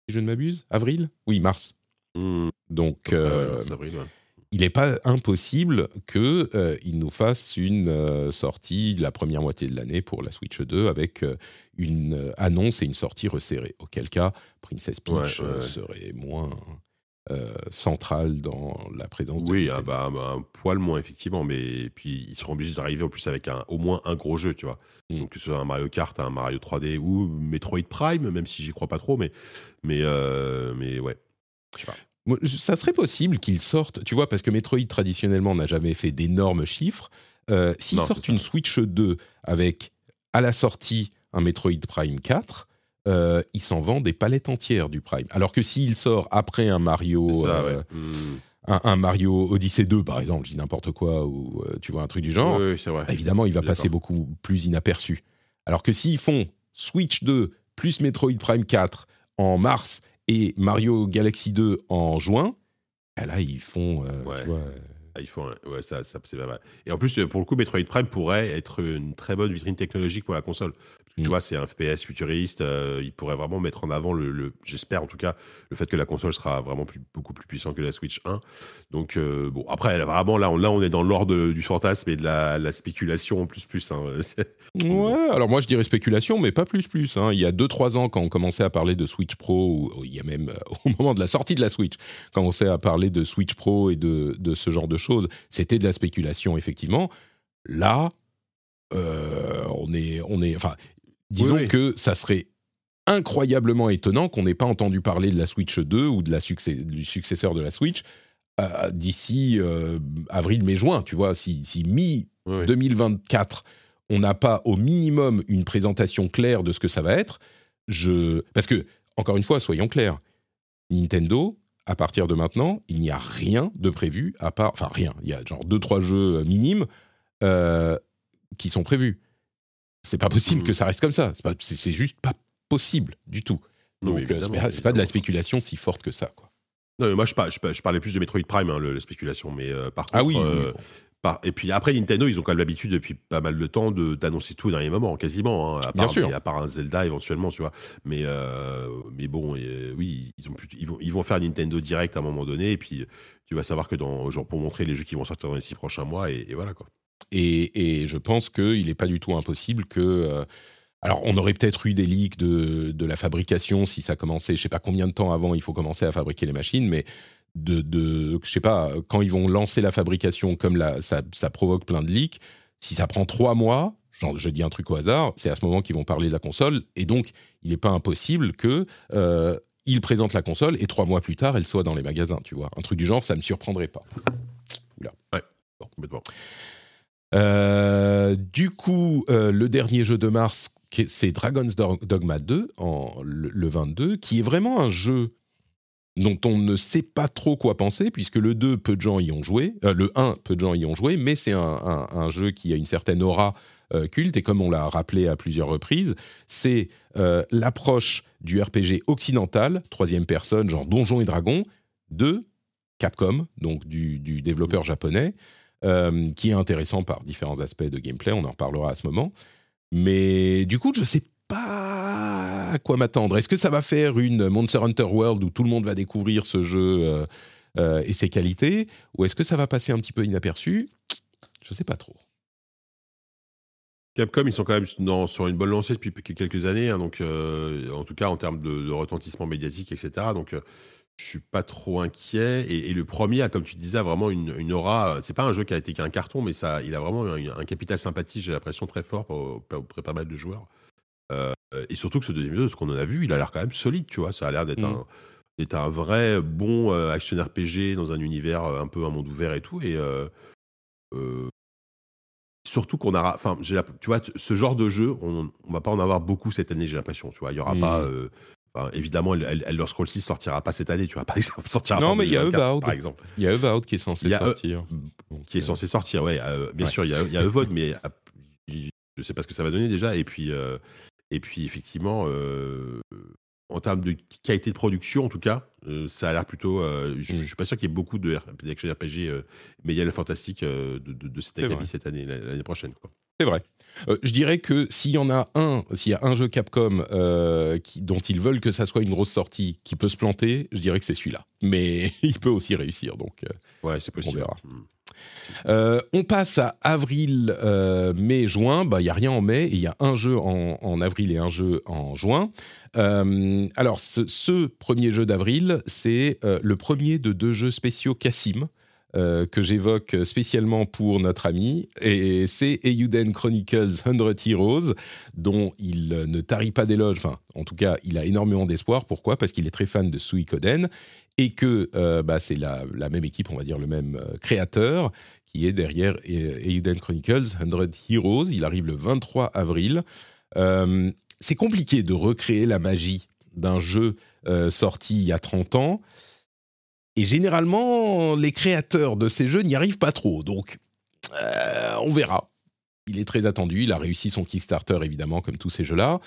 si je ne m'abuse, avril? Oui, mars. Mmh. Donc, euh, il n'est pas impossible qu'il euh, nous fasse une euh, sortie la première moitié de l'année pour la Switch 2 avec une annonce et une sortie resserrée. Auquel cas, Princess Peach serait moins centrale dans la présence oui, de ah bah, bah, un poil moins, effectivement. Mais puis, ils seront obligés d'arriver en plus avec un, au moins un gros jeu, tu vois. Mmh. Donc, que ce soit un Mario Kart, un Mario 3D ou Metroid Prime, même si j'y crois pas trop. Mais, mais, mais ouais. Je sais pas. Ça serait possible qu'ils sortent, tu vois, parce que Metroid traditionnellement n'a jamais fait d'énormes chiffres. Euh, s'ils sortent une Switch 2 avec à la sortie un Metroid Prime 4, euh, ils s'en vendent des palettes entières du Prime. Alors que s'il sort après un Mario, euh, hmm. un, Mario Odyssey 2 par exemple, je dis n'importe quoi, ou tu vois un truc du genre, évidemment il va passer beaucoup plus inaperçu. Alors que s'ils font Switch 2 plus Metroid Prime 4 en mars et Mario Galaxy 2 en juin, ben là, ils font. Euh, ouais. Ah, ils font, ouais, ça, ça c'est pas mal. Et en plus, pour le coup, Metroid Prime pourrait être une très bonne vitrine technologique pour la console. Tu mm. vois, c'est un FPS futuriste. Euh, il pourrait vraiment mettre en avant, le, j'espère en tout cas, le fait que la console sera vraiment plus, beaucoup plus puissante que la Switch 1. Donc, euh, bon, après, vraiment, là on, là, on est dans l'ordre du fantasme et de la, spéculation plus plus. Hein. ouais, alors moi je dirais spéculation, mais pas plus plus. Hein. Il y a 2-3 ans, quand on commençait à parler de Switch Pro, ou il y a même euh, au moment de la sortie de la Switch, quand on commençait à parler de Switch Pro et de, de ce genre de choses, c'était de la spéculation, effectivement. Là, on est, on est, enfin, Disons que ça serait incroyablement étonnant qu'on n'ait pas entendu parler de la Switch 2 ou de la du successeur de la Switch euh, d'ici euh, avril, mai, juin. Tu vois, si, si mi-2024, on n'a pas au minimum une présentation claire de ce que ça va être, je... Parce que, encore une fois, soyons clairs, Nintendo, à partir de maintenant, il n'y a rien de prévu, à part... Enfin, rien, il y a genre deux, trois jeux minimes euh, qui sont prévus c'est pas possible mmh. que ça reste comme ça. C'est juste pas possible du tout. Donc, euh, c'est pas de la spéculation si forte que ça, quoi. Non, mais moi, je, parlais plus de Metroid Prime, hein, la spéculation. Mais euh, par contre. Ah oui, euh, et puis après, Nintendo, ils ont quand même l'habitude depuis pas mal de temps d'annoncer tout au dernier moment, quasiment. Hein, à part, Bien sûr. À part un Zelda éventuellement, tu vois. Mais, mais bon, oui, ils, ont ils, vont, ils vont faire Nintendo Direct à un moment donné. Et puis, tu vas savoir que dans, genre, pour montrer les jeux qui vont sortir dans les six prochains mois. Et, et voilà, quoi. Et, je pense qu'il n'est pas du tout impossible que. Euh, alors, on aurait peut-être eu des leaks de, de, la fabrication si ça commençait, je ne sais pas combien de temps avant il faut commencer à fabriquer les machines, mais de, de je sais pas, quand ils vont lancer la fabrication, comme ça, ça, provoque plein de leaks, si ça prend trois mois, genre, je dis un truc au hasard, c'est à ce moment qu'ils vont parler de la console, et donc il n'est pas impossible que euh, ils présentent la console et trois mois plus tard, elle soit dans les magasins, tu vois. Un truc du genre, ça ne me surprendrait pas. Oula. Ouais, complètement. Du coup, le dernier jeu de mars, c'est Dragon's Dogma 2, en, le, 22, qui est vraiment un jeu dont on ne sait pas trop quoi penser, puisque le 2, peu de gens y ont joué, le 1, peu de gens y ont joué, mais c'est un, jeu qui a une certaine aura culte, et comme on l'a rappelé à plusieurs reprises, c'est l'approche du RPG occidental, troisième personne, genre Donjons et Dragons, de Capcom, donc du, développeur japonais, euh, qui est intéressant par différents aspects de gameplay, on en reparlera à ce moment. Mais du coup, je ne sais pas à quoi m'attendre. Est-ce que ça va faire une Monster Hunter World où tout le monde va découvrir ce jeu euh, euh, et ses qualités Ou est-ce que ça va passer un petit peu inaperçu? Je ne sais pas trop. Capcom, ils sont quand même sur une bonne lancée depuis quelques années, hein, donc en tout cas en termes de, retentissement médiatique, etc. Donc je suis pas trop inquiet. Et, le premier a, comme tu disais, vraiment une, aura. C'est pas un jeu qui a été qu'un carton, mais ça, il a vraiment un, capital sympathie, j'ai l'impression, très fort auprès pas mal de joueurs. Euh, et surtout que ce deuxième jeu, ce qu'on en a vu, il a l'air quand même solide, tu vois. Ça a l'air d'être mmh. un, un vrai bon euh, action RPG dans un univers euh, un peu un monde ouvert et tout. Et surtout qu'on a, enfin, tu vois, ce genre de jeu, on, on va pas en avoir beaucoup cette année, j'ai l'impression. Tu vois, il y aura pas évidemment, Elder Scrolls 6 sortira pas cette année, tu vois, par exemple, sortira Non, mais il y a Avowed, par exemple. Il y a Avowed qui est censé sortir. qui est censé sortir, ouais. Euh, bien sûr, il y a, y a mais je sais pas ce que ça va donner déjà. Et puis, euh, et puis effectivement, euh, en termes de qualité de production, en tout cas, ça a l'air plutôt. je, ne suis pas sûr qu'il y ait beaucoup de d'action RPG mais il y a le fantastique de, de, cette académie cette année, l'année prochaine. Quoi. C'est vrai. Euh, je dirais que s'il y en a un, s'il y a un jeu Capcom euh, qui, dont ils veulent que ça soit une grosse sortie, qui peut se planter, je dirais que c'est celui-là. Mais il peut aussi réussir, donc euh, ouais, c'est possible. on verra. On passe à avril, mai, juin. Bah, il y a rien en mai il y a un jeu en, avril et un jeu en juin. alors, ce, ce, premier jeu d'avril, c'est le premier de deux jeux spéciaux Cassim. Euh, que j'évoque spécialement pour notre ami, et c'est Eiyuden Chronicles 100 Heroes, dont il ne tarit pas d'éloges, enfin, en tout cas, il a énormément d'espoir. Pourquoi? Parce qu'il est très fan de Suikoden, et que euh, bah, c'est la, même équipe, on va dire le même euh, créateur, qui est derrière Eiyuden Chronicles 100 Heroes. Il arrive le 23 avril. c'est compliqué de recréer la magie d'un jeu sorti il y a 30 ans. Et généralement, les créateurs de ces jeux n'y arrivent pas trop. Donc, euh, on verra. Il est très attendu. Il a réussi son Kickstarter, évidemment, comme tous ces jeux-là.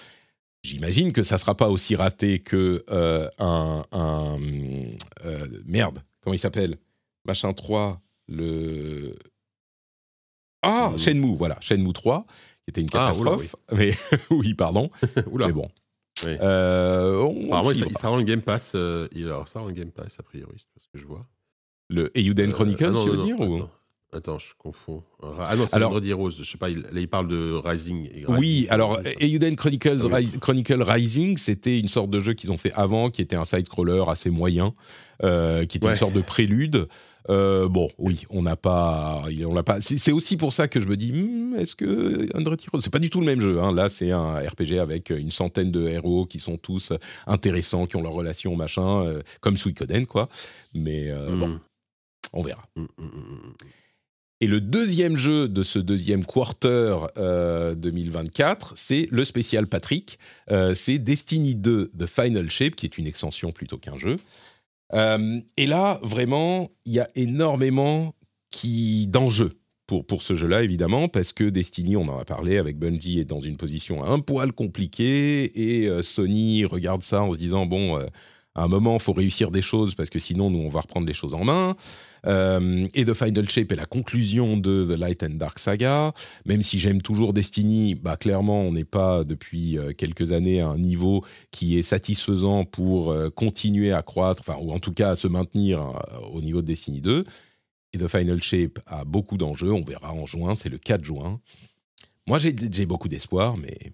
J'imagine que ça ne sera pas aussi raté que euh, un. Euh, merde, comment il s'appelle? Machin 3, le. Ah, Shenmue, voilà, Shenmue 3, qui était une ah, catastrophe. Mais oui, pardon. Mais bon, euh, ça, rend le Game Pass. Euh, alors, ça rend le Game Pass, a priori, c'est ce que je vois. Le Eiyuden euh, Chronicles, ah tu veux dire attends, attends, je confonds. Ah non, c'est alors, Rose. Je sais pas, il, là, il parle de Rising. oui, alors Eiyuden Chronicles, ah Chronicle Rising, c'était une sorte de jeu qu'ils ont fait avant, qui était un side-scroller assez moyen, qui était une sorte de prélude. Euh, bon, oui, on n'a pas, on l'a pas. C'est aussi pour ça que je me dis, hmm, est-ce que Hundred Heroes, c'est pas du tout le même jeu. Hein. Là, c'est un RPG avec une centaine de héros qui sont tous intéressants, qui ont leur relation machin, euh, comme Suikoden, quoi. Mais euh, bon, mm. on verra. Mm, mm, Et le deuxième jeu de ce deuxième quarter 2024, c'est le spécial Patrick. c'est Destiny 2 The Final Shape, qui est une extension plutôt qu'un jeu. Euh, et là, vraiment, il y a énormément qui d'enjeux pour, pour ce jeu-là, évidemment, parce que Destiny, on en a parlé avec Bungie, est dans une position un poil compliquée, et euh, Sony regarde ça en se disant, bon, euh, à un moment, il faut réussir des choses parce que sinon, nous, on va reprendre les choses en main. Euh, et The Final Shape est la conclusion de The Light and Dark Saga. Même si j'aime toujours Destiny, bah, clairement, on n'est pas depuis euh, quelques années à un niveau qui est satisfaisant pour euh, continuer à croître, enfin, ou en tout cas à se maintenir au niveau de Destiny 2. Et The Final Shape a beaucoup d'enjeux. On verra en juin, c'est le 4 juin. Moi, j'ai beaucoup d'espoir, mais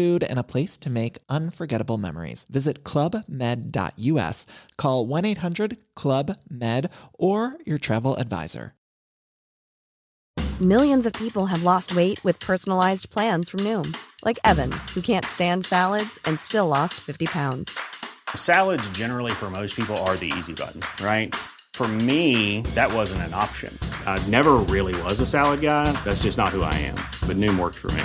food food, and a place to make unforgettable memories. Visit clubmed.us, call 1 800 Club Med, or your travel advisor. Millions of people have lost weight with personalized plans from Noom, like Evan, who can't stand salads and still lost 50 pounds. Salads, generally, for most people, are the easy button, right? For me, that wasn't an option. I never really was a salad guy. That's just not who I am. But Noom worked for me.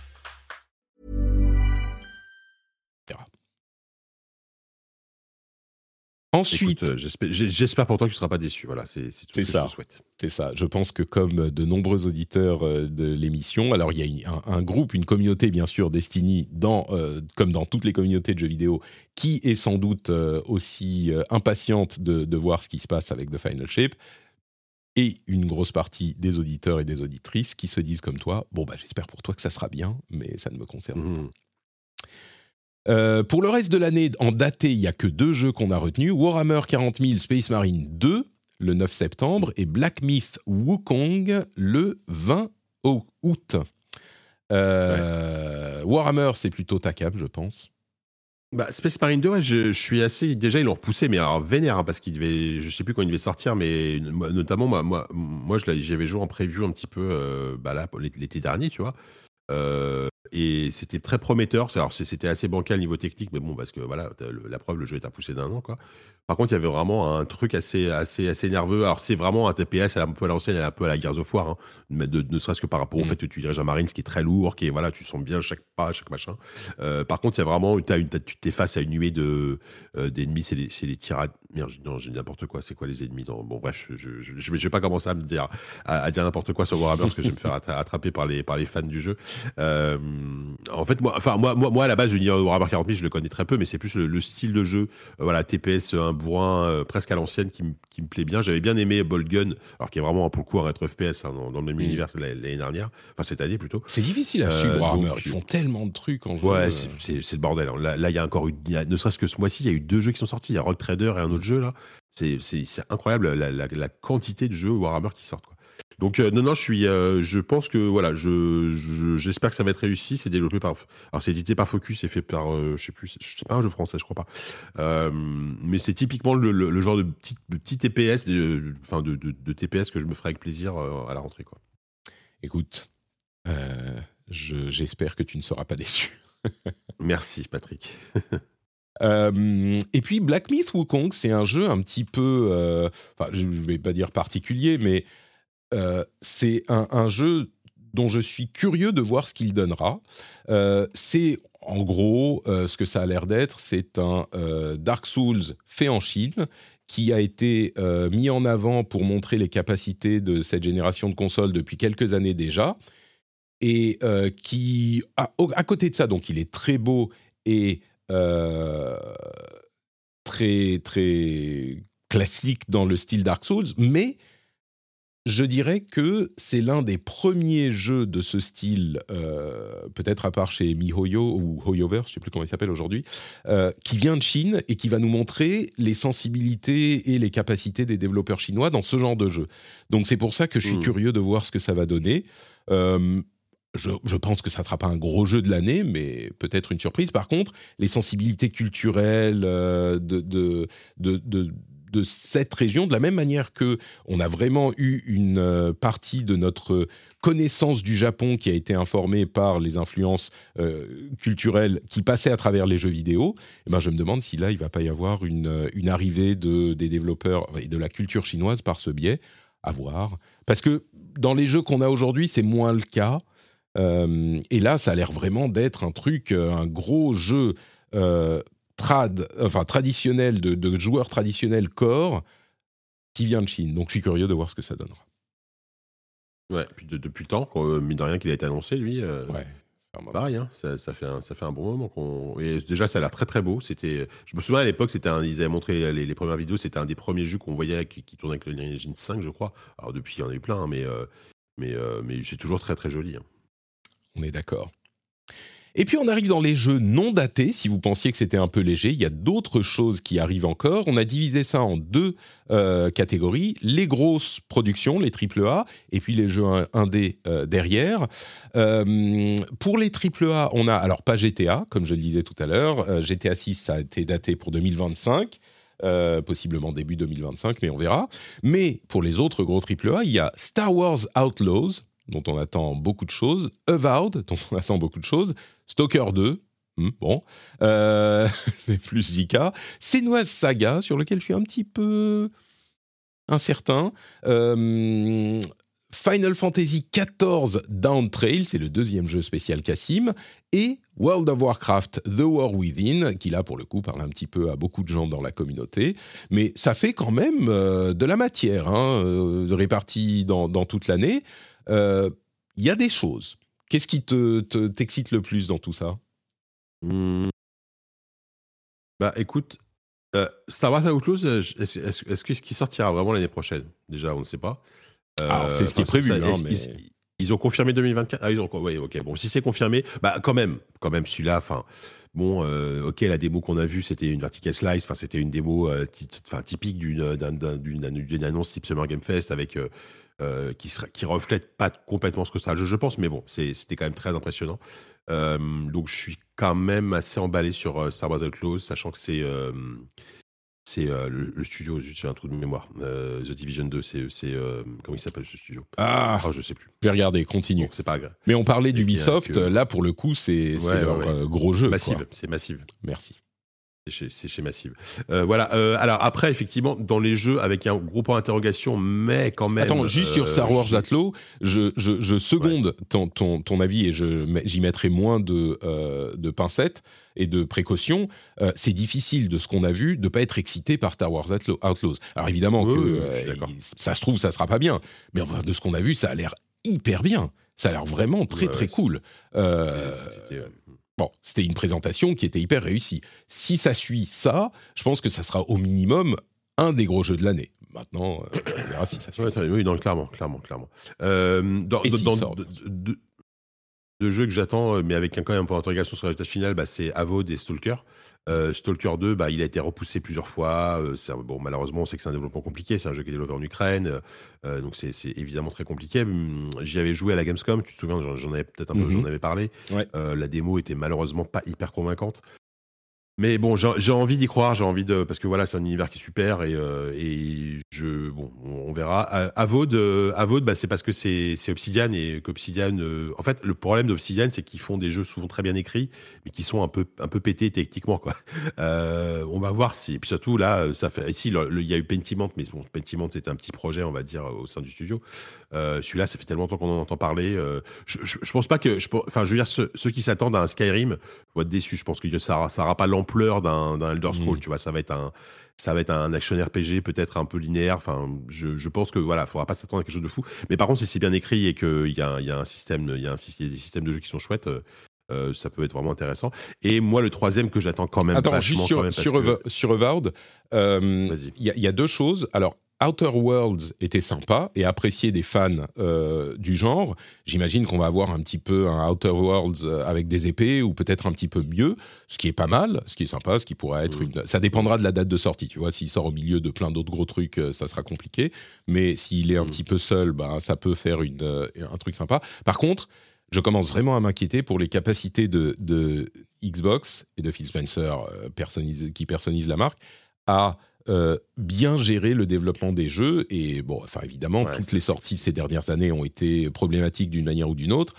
Ensuite, euh, j'espère- pour toi que tu ne seras pas déçu. Voilà, c'est tout ce que ça. je te souhaite. C'est ça. Je pense que comme de nombreux auditeurs euh, de l'émission, alors il y a une- un, un groupe, une communauté bien sûr, Destiny, dans, euh, comme dans toutes les communautés de jeux vidéo, qui est sans doute euh, aussi euh, impatiente de, de voir ce qui se passe avec The Final Shape, et une grosse partie des auditeurs et des auditrices qui se disent comme toi, bon bah j'espère pour toi que ça sera bien, mais ça ne me concerne Mhm. Euh, pour le reste de l'année, en daté, il n'y a que deux jeux qu'on a retenus. Warhammer 40 000 Space Marine 2, le 9 septembre, et Black Myth Wukong, le 20 au- août. Euh, Warhammer, c'est plutôt ta cam, je pense. Bah, Space Marine 2, ouais, je, je suis assez. Déjà, ils l'ont repoussé, mais alors vénère, hein, parce qu'il devait. Je sais plus quand il devait sortir, mais moi, notamment, moi, moi, moi j'avais joué en preview un petit peu euh, bah, l'été dernier, tu vois. Euh, et c'était très prometteur. Alors, c'était assez bancal niveau technique, mais bon, parce que voilà, le- la preuve, le jeu est repoussé d'un an, quoi. Par contre, il y avait vraiment un truc assez, assez, assez nerveux. Alors, c'est vraiment un TPS, un peu à l'ancienne, un peu à la Gears of War, hein, mais de- ne serait-ce que par rapport au Mm. fait que tu diriges un Marine, ce qui est très lourd, qui est, voilà, tu sens bien chaque pas, chaque machin. Euh, par contre, il y a vraiment, une, tu t'es face à une nuée de euh, d'ennemis, c'est les, c'est les tirades. Merde, non, j'ai n'importe quoi. C'est quoi les ennemis dans... Bon, bref, je, je, je, je vais pas commencer à me dire à, à dire n'importe quoi sur Warhammer parce que je vais me faire attra- attraper par les par les fans du jeu. Euh, en fait, moi, enfin moi, moi, moi, à la base, je dis Warhammer 40 000, je le connais très peu, mais c'est plus le, le style de jeu, euh, voilà, TPS, un bourrin euh, presque à l'ancienne qui, me- qui me plaît bien. J'avais bien aimé Bolt Gun, alors qui est vraiment pour le coup un rétro FPS hein, dans, dans le même univers l'année dernière, enfin cette année plutôt. C'est difficile à Euh, suivre Warhammer. donc, Ils font tellement de trucs en jeu. Ouais, euh, c'est- le bordel. hein. Là, il y a encore eu, il y a- ne serait-ce que ce mois-ci, il y a eu deux jeux qui sont sortis. Il y a Rock Trader et un autre jeu là. C'est incroyable la, la- la quantité de jeux Warhammer qui sortent. Quoi. Donc euh, non, non, je suis, euh, je pense que voilà, je je- j'espère que ça va être réussi. C'est développé par, alors c'est édité par Focus, c'est fait par, euh, je sais plus, c'est pas un jeu français, je crois pas. Mais c'est typiquement le, le- le genre de petit, de petit TPS, de, enfin de, TPS que je me ferai avec plaisir à la rentrée quoi. Écoute, je- j'espère que tu ne seras pas déçu. Merci Patrick. Euh, et puis Black Myth Wukong, c'est un jeu un petit peu, euh, enfin je ne vais pas dire particulier, mais euh, c'est un, jeu dont je suis curieux de voir ce qu'il donnera. C'est en gros ce que ça a l'air d'être, c'est un Dark Souls fait en Chine qui a été mis en avant pour montrer les capacités de cette génération de consoles depuis quelques années déjà, et qui, à côté de ça, donc il est très beau et euh, très très classique dans le style Dark Souls, mais je dirais que c'est l'un des premiers jeux de ce style, euh, peut-être à part chez MiHoYo ou HoYoverse, je ne sais plus comment il s'appelle aujourd'hui, euh, qui vient de Chine et qui va nous montrer les sensibilités et les capacités des développeurs chinois dans ce genre de jeu. Donc c'est pour ça que je suis Mm. curieux de voir ce que ça va donner. Euh, je, pense que ça ne sera pas un gros jeu de l'année, mais peut-être une surprise. Par contre, les sensibilités culturelles euh, de, cette région, de la même manière que on a vraiment eu une euh, partie de notre connaissance du Japon qui a été informée par les influences euh, culturelles qui passaient à travers les jeux vidéo, eh ben je me demande si là, il va pas y avoir une, arrivée de, des développeurs et de la culture chinoise par ce biais. À voir. Parce que dans les jeux qu'on a aujourd'hui, c'est moins le cas. Euh, et là, ça a l'air vraiment d'être un truc, euh, un gros jeu euh, trad, enfin traditionnel, de, de joueur traditionnel core qui vient de Chine. Donc je suis curieux de voir ce que ça donnera. Ouais, puis de- depuis le temps, qu'on- mine de rien qu'il a été annoncé, lui. euh, Ouais. Pareil, hein, ça, ça fait un, ça fait un bon moment qu'on. Et déjà, ça a l'air très très beau. C'était, je me souviens à l'époque, c'était un- ils avaient montré les, les premières vidéos, c'était un des premiers jeux qu'on voyait qui, qui tournait avec le Engine 5, je crois. Alors depuis, il y en a eu plein, hein, mais euh, mais euh, mais c'est toujours très très joli. hein. On est d'accord. Et puis on arrive dans les jeux non datés. Si vous pensiez que c'était un peu léger, il y a d'autres choses qui arrivent encore. On a divisé ça en deux euh, catégories les grosses productions, les AAA, et puis les jeux in- indés euh, derrière. Euh, pour les AAA, on a alors pas GTA, comme je le disais tout à l'heure. Euh, GTA 6, ça a été daté pour 2025. euh, possiblement début 2025, mais on verra. Mais pour les autres gros AAA, il y a Star Wars Outlaws, dont on attend beaucoup de choses, Avowed, dont on attend beaucoup de choses, Stalker 2, hmm, bon, euh, c'est plus JK, Senua's Saga, sur lequel je suis un petit peu incertain, euh, Final Fantasy XIV Down Trail, c'est le deuxième jeu spécial Cassim, et World of Warcraft The War Within, qui là pour le coup parle un petit peu à beaucoup de gens dans la communauté, mais ça fait quand même euh, de la matière, hein, répartie dans toute l'année. Euh, Il y a des choses. Qu'est-ce qui te, te- t'excite le plus dans tout ça? Hmm. Bah écoute, euh, Star Wars Outlaws, euh, est-ce est-ce- est-ce que ce qui sortira vraiment l'année prochaine? Déjà, on ne sait pas. Euh, Alors, c'est ce qui est prévu, hein, ils, mais- ils- ils ont confirmé 2024. Ah, ils ont. Ouais, ok. Bon, si c'est confirmé, bah quand même, quand même, celui-là. Enfin, bon, euh, ok, la démo qu'on a vue, c'était une vertical slice. Enfin, c'était une démo, euh, typique d'une d'un- d'un- d'une d'une annonce type Summer Game Fest avec. Euh, qui, sera, qui reflète pas complètement ce que sera le jeu, je pense, mais bon, c'était quand même très impressionnant. Euh, donc je suis quand même assez emballé sur euh, Star Wars Outlaws, sachant que c'est c'est le, le studio, j'ai un trou de mémoire, The Division 2, c'est comment il s'appelle ce studio? Ah, Ah, je sais plus. je vais regarder, continue. Bon, c'est pas grave. Mais on parlait d'Ubisoft, là pour le coup c'est Ouais, leur ouais, ouais. gros jeu. Massive, c'est massive. Merci. C'est chez, Massive. Euh, voilà. euh, alors après, effectivement, dans les jeux avec un gros point d'interrogation, mais quand même. Attends, juste sur euh, Star Wars je- Atlo, je, je, je seconde ton, ton, ton avis et j'y mettrai moins de, euh, de pincettes et de précautions. Euh, c'est difficile de ce qu'on a vu de pas être excité par Star Wars Outlaws. Alors évidemment Oui, que oui, euh, ça se trouve ça sera pas bien, mais enfin, de ce qu'on a vu, ça a l'air hyper bien. Ça a l'air vraiment très Ouais, très ouais, cool. C'était, Bon, c'était une présentation qui était hyper réussie. Si ça suit ça, je pense que ça sera au minimum un des gros jeux de l'année. Maintenant, euh, on verra si ça suit. Ouais, ça- oui, non, clairement, clairement, clairement. Euh, dans, Et dans- s'il dans- sort, de, bien sûr. de- de jeux que j'attends, euh, mais avec un, quand même un point d'interrogation sur la résultat final, bah, c'est Avod et Stalker. Euh, Stalker 2, bah, il a été repoussé plusieurs fois. euh, c'est un- bon, malheureusement, on sait que c'est un développement compliqué. C'est un jeu qui est développé en Ukraine, euh, donc c'est évidemment très compliqué. Hum, J'y avais joué à la Gamescom, tu te souviens, j'en- avais peut-être un peu, Mhm. j'en avais parlé. Ouais. La démo était malheureusement pas hyper convaincante. Mais bon, j'ai envie d'y croire, j'ai envie de parce que voilà, c'est un univers qui est super et, euh, et je bon, on, verra. Avod, euh, Avod, bah, c'est parce que c'est Obsidian et qu'Obsidian, euh, en fait, le problème d'Obsidian, c'est qu'ils font des jeux souvent très bien écrits, mais qui sont un peu un peu pétés techniquement. Euh, on va voir si et puis surtout là, ça fait ici il y a eu Pentiment, mais bon, Pentiment c'était un petit projet, on va dire, au sein du studio. Celui-là, ça fait tellement longtemps qu'on en entend parler. je, pense pas que, enfin, je veux dire, ceux qui s'attendent à un Skyrim être déçus. Je pense que ça, ça aura pas l'ampleur d'un Elder Scrolls. Mhm. Tu vois, ça va être un, ça va être un action RPG peut-être un peu linéaire. Enfin, je, je pense que voilà, faudra pas s'attendre à quelque chose de fou. Mais par contre, si c'est bien écrit et qu'il y y a un système, il y a un, syst- il y a des systèmes de jeu qui sont chouettes. euh, euh, ça peut être vraiment intéressant. Et moi, le troisième que j'attends quand même Attends, juste sur, sur, que- sur Avowed, euh, il y, y a deux choses. Alors, Outer Worlds était sympa et apprécié des fans euh, du genre. J'imagine qu'on va avoir un petit peu un Outer Worlds euh, avec des épées ou peut-être un petit peu mieux, ce qui est pas mal, ce qui est sympa, ce qui pourrait être Mhm. une. Ça dépendra de la date de sortie. Tu vois, s'il sort au milieu de plein d'autres gros trucs, euh, ça sera compliqué. Mais s'il est un Mhm. petit peu seul, bah, ça peut faire une, euh, un truc sympa. Par contre, je commence vraiment à m'inquiéter pour les capacités de, de Xbox et de Phil Spencer, euh, personnise- qui personnise la marque, à euh, bien gérer le développement des jeux. Et bon, enfin évidemment, Ouais, toutes les sorties de ces dernières années ont été problématiques d'une manière ou d'une autre.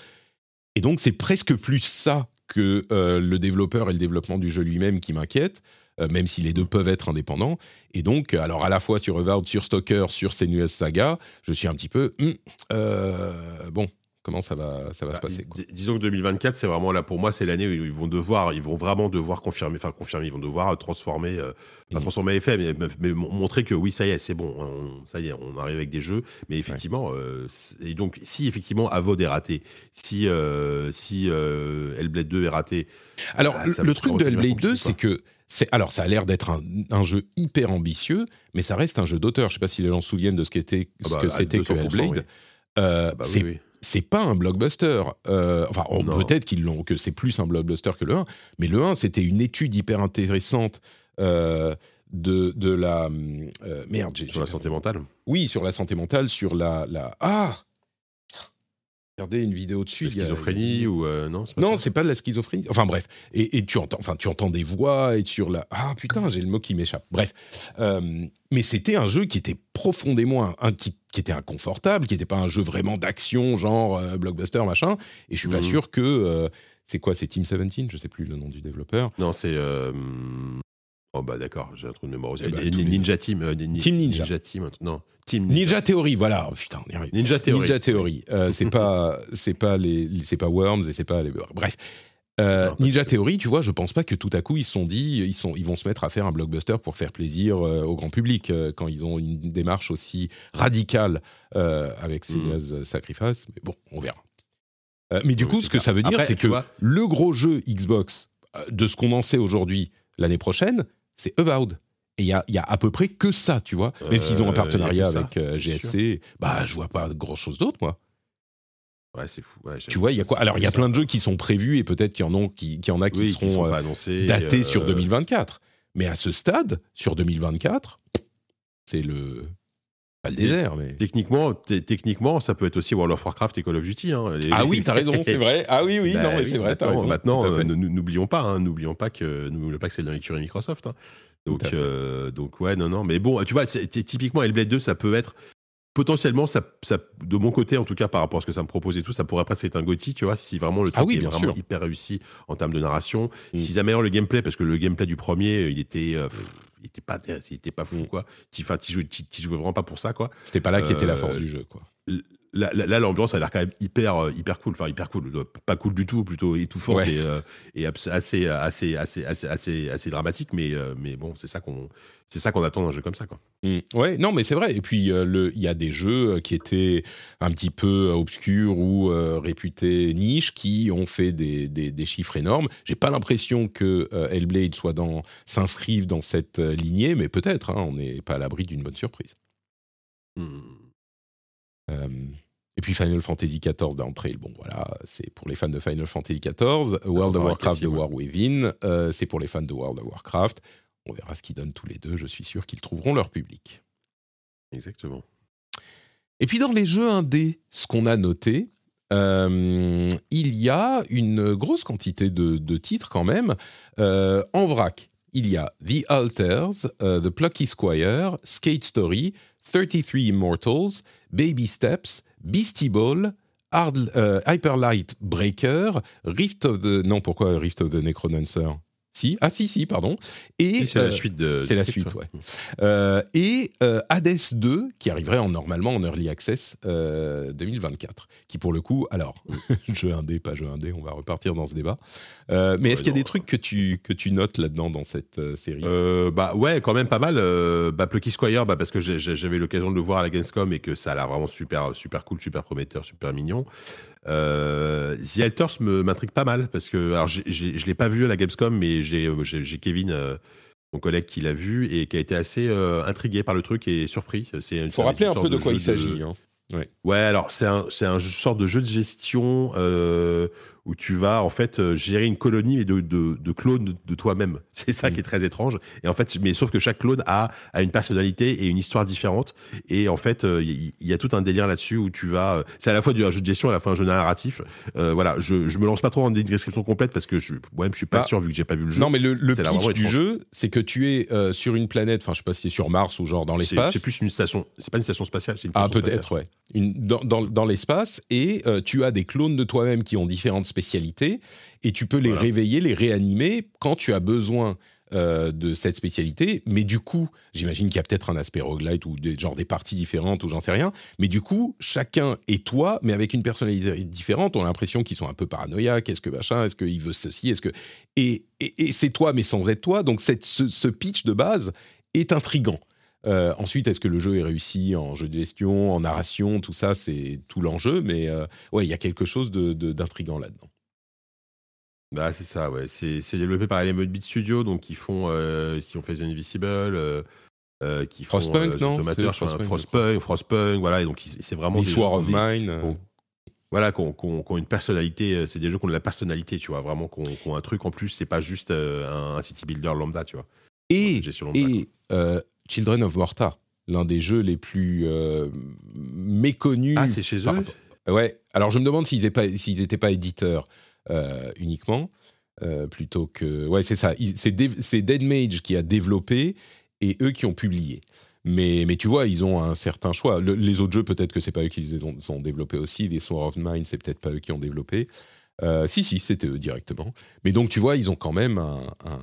Et donc, c'est presque plus ça que euh, le développeur et le développement du jeu lui-même qui m'inquiète, euh, même si les deux peuvent être indépendants. Et donc, alors à la fois sur Avowed, sur Stalker, sur Senua's Saga, je suis un petit peu... euh, bon, comment ça va, ça va Bah, se passer. quoi. dis- disons que 2024, c'est vraiment là pour moi, c'est l'année où ils vont devoir, ils vont vraiment devoir confirmer, enfin confirmer, ils vont devoir transformer, euh, pas transformer les faits, mais, mais- mais mon- montrer que oui, ça y est, c'est bon, on- ça y est, on arrive avec des jeux. Mais effectivement, euh, et donc si effectivement Avod est raté, si euh, si euh, Hellblade 2 est raté, Alors, Ah, le- truc de Hellblade 2, compliqué, c'est que. c'est Alors, ça a l'air d'être un, un jeu hyper ambitieux, mais ça reste un jeu d'auteur. Je sais pas si les gens se souviennent de ce qu'était Ah ce bah, que c'était que 200%, Hellblade. oui. Euh, bah oui, c'est oui. C'est pas un blockbuster. Euh, enfin, oh, peut-être qu'ils l'ont, que c'est plus un blockbuster que le 1, mais le 1, c'était une étude hyper intéressante euh, de, de la. euh, merde, j'ai. sur la santé mentale, Oui, sur la santé mentale, sur la. la ah. Regardez une vidéo dessus. la a- schizophrénie ou euh, non, c'est pas non, c'est pas de la schizophrénie. Enfin bref, et, et tu entends, enfin tu entends des voix et sur la ah putain j'ai le mot qui m'échappe. Bref, Euh, mais c'était un jeu qui était profondément un, qui, qui était inconfortable, qui n'était pas un jeu vraiment d'action genre euh, blockbuster machin. Et je suis pas Mhm. sûr que euh, c'est quoi, c'est Team 17, je sais plus le nom du développeur. Non, c'est. Euh, Oh bah d'accord, j'ai un trou de mémoire aussi. Eh ben, les Ninja Team, euh, Ni- Team Ninja. Team, un truc- non, Team Ninja. Ninja Theory, voilà. Oh, putain, on y arrive. Ninja Theory. Ninja Theory. Euh, c'est pas, c'est pas les, c'est pas Worms et c'est pas les. Bref. Euh, Non, Ninja. Theory, tu vois, je pense pas que tout à coup ils se sont dit, ils sont, ils vont se mettre à faire un blockbuster pour faire plaisir euh, au grand public euh, quand ils ont une démarche aussi radicale euh, avec Mhm. Senua's Sacrifice. Mais bon, on verra. Euh, mais du Oui, coup, ce que ça veut dire, c'est que vois- le gros jeu Xbox euh, de ce qu'on en sait aujourd'hui l'année prochaine, c'est Avowed. Et il y a, y a à peu près que ça, tu vois. Même s'ils ont un Euh, partenariat a avec euh, ça, GSC, bah je vois pas grand chose d'autre, moi. Ouais, c'est fou. ouais, Tu vois, il y a quoi Alors, il y a plein de jeux qui sont prévus et peut-être qu'il y en, ont, qui, en a qui oui, seront sont euh, annoncés. datés euh, sur 2024. Mais à ce stade, sur 2024, c'est le. Pas le désert, mais. Techniquement, techniquement, ça peut être aussi World of Warcraft et Call of Duty. hein. Les- Ah oui, t'as raison, c'est vrai. Ah oui, oui, Bah non, mais c'est vrai, t'as raison. Maintenant, euh, n'oublions pas, hein, n'oublions pas que, pas que c'est dans l'écurie Microsoft. hein. Donc, euh, donc ouais, non, non. Mais bon, tu vois, typiquement Hellblade 2, ça peut être potentiellement, ça, ça, de mon côté en tout cas, par rapport à ce que ça me propose et tout, ça pourrait presque être un GOTY, tu vois, si vraiment le truc Ah oui, est bien vraiment sûr. hyper réussi en termes de narration, Mm. s'ils améliorent le gameplay, parce que le gameplay du premier, il était, euh, pff, il était pas, il était pas fou, Mm. quoi. Tu, enfin, tu jouais, jouais vraiment pas pour ça, quoi. C'était pas là qui était la Euh, force du jeu, quoi. Là, là, l'ambiance a l'air quand même hyper, euh, hyper cool. Enfin, hyper cool. Euh, Pas cool du tout, plutôt étouffante Ouais. et, euh, et assez, assez, assez, assez, assez, assez dramatique. Mais, euh, mais bon, c'est ça qu'on, c'est ça qu'on attend d'un jeu comme ça, quoi. Mm. Ouais, non, mais c'est vrai. Et puis, euh, il y a des jeux qui étaient un petit peu obscurs ou réputés niche qui ont fait des, des- des chiffres énormes. J'ai pas l'impression que Hellblade soit dans s'inscrive dans cette lignée, mais peut-être. hein, on n'est pas à l'abri d'une bonne surprise. Hmm. Euh, et puis Final Fantasy XIV d'entrée, bon voilà, c'est pour les fans de Final Fantasy XIV. World of Warcraft de. War Within, euh, c'est pour les fans de World of Warcraft. On verra ce qu'ils donnent tous les deux. Je suis sûr qu'ils trouveront leur public. Exactement. Et puis dans les jeux indés, ce qu'on a noté, euh, il y a une grosse quantité de, de titres quand même. Euh, en vrac, il y a The Alters, The Plucky Squire, Skate Story, 33 Immortals, Baby Steps, Beastie Ball, euh, Hyper Light Breaker, Rift of the... Non, pourquoi Rift of the Necrodancer? Si, ah si, si, pardon. Et, c'est euh, la suite de. c'est la suite, ouais. Euh, et euh, Hades 2, qui arriverait en, normalement en Early Access euh, 2024, qui pour le coup, alors, jeu indé, pas jeu indé, on va repartir dans ce débat. Euh, mais Ouais, est-ce qu'il y a des trucs que tu, que tu notes là-dedans dans cette euh, série? Euh, bah ouais, quand même pas mal. Euh, bah, Plucky Squire, bah, parce que j'avais l'occasion de le voir à la Gamescom et que ça a l'air vraiment super, super cool, super prometteur, super mignon. Euh, The Alters m'intrigue pas mal parce que alors j'ai- j'ai- je l'ai pas vu à la Gamescom, mais j'ai euh, j'ai Kevin, euh, mon collègue, qui l'a vu et qui a été assez euh, intrigué par le truc et surpris. C'est une- Il faut une rappeler un peu de quoi il s'agit. hein. Ouais, alors c'est un, c'est un sorte de jeu de gestion où tu vas en fait euh, gérer une colonie mais de, de, de clones de, toi-même. C'est ça Mm. qui est très étrange. Et en fait, mais sauf que chaque clone a, a une personnalité et une histoire différente. Et en fait, euh, il y, y a tout un délire là-dessus où tu vas. euh, C'est à la fois du un jeu de gestion, à la fois un jeu narratif. Euh, voilà, je, je me lance pas trop dans une description complète parce que je, moi-même je suis pas Ah. sûr vu que j'ai pas vu le jeu. Non, mais le, le pitch vraiment du jeu, c'est que tu es euh, sur une planète, enfin, je sais pas si c'est sur Mars ou genre dans l'espace. c'est plus une station. C'est pas une station spatiale. C'est une Ah, station peut-être, ouais. Une, dans dans, dans l'espace, et euh, tu as des clones de toi-même qui ont différentes spécialité et tu peux les Voilà. réveiller, les réanimer quand tu as besoin euh, de cette spécialité. Mais du coup, j'imagine qu'il y a peut-être un aspect roguelite ou des, genre des parties différentes ou j'en sais rien. Mais du coup, chacun est toi, mais avec une personnalité différente. On a l'impression qu'ils sont un peu paranoïaques. Est-ce que machin Est-ce qu'il veut ceci Est-ce que et, et, et c'est toi, mais sans être toi. Donc cette, ce, ce pitch de base est intrigant. Euh, ensuite, est-ce que le jeu est réussi en jeu de gestion, en narration, tout ça, c'est tout l'enjeu. Mais euh, ouais, il y a quelque chose de- de- d'intrigant là-dedans. Bah, c'est ça, ouais. C'est développé par Element Beat Studio, donc ils font, euh, qui ont fait The Invisible, qui font Frostpunk, non? Frostpunk, Frostpunk, Frostpunk, voilà. Et donc c'est vraiment des ont of Mine. voilà, ont- qui ont une personnalité. C'est des jeux qui ont de la personnalité, tu vois, vraiment, qui ont, qui ont un truc en plus. C'est pas juste un, un city builder lambda, tu vois. Et, lambda, euh, Children of Morta, l'un des jeux les plus euh, méconnus. Ah, c'est chez eux par Ouais. Alors je me demande s'ils n'étaient pas, éditeurs euh, uniquement, euh, plutôt que. Ouais, c'est ça. C'est Dead Mage qui a développé et eux qui ont publié. Mais, mais tu vois, ils ont un certain choix. Le- les autres jeux, peut-être que c'est pas eux qui les ont, ont développés aussi. Les Sword of Mine, c'est peut-être pas eux qui ont développé. Si, si, c'était eux directement. Mais donc, tu vois, ils ont quand même un, un,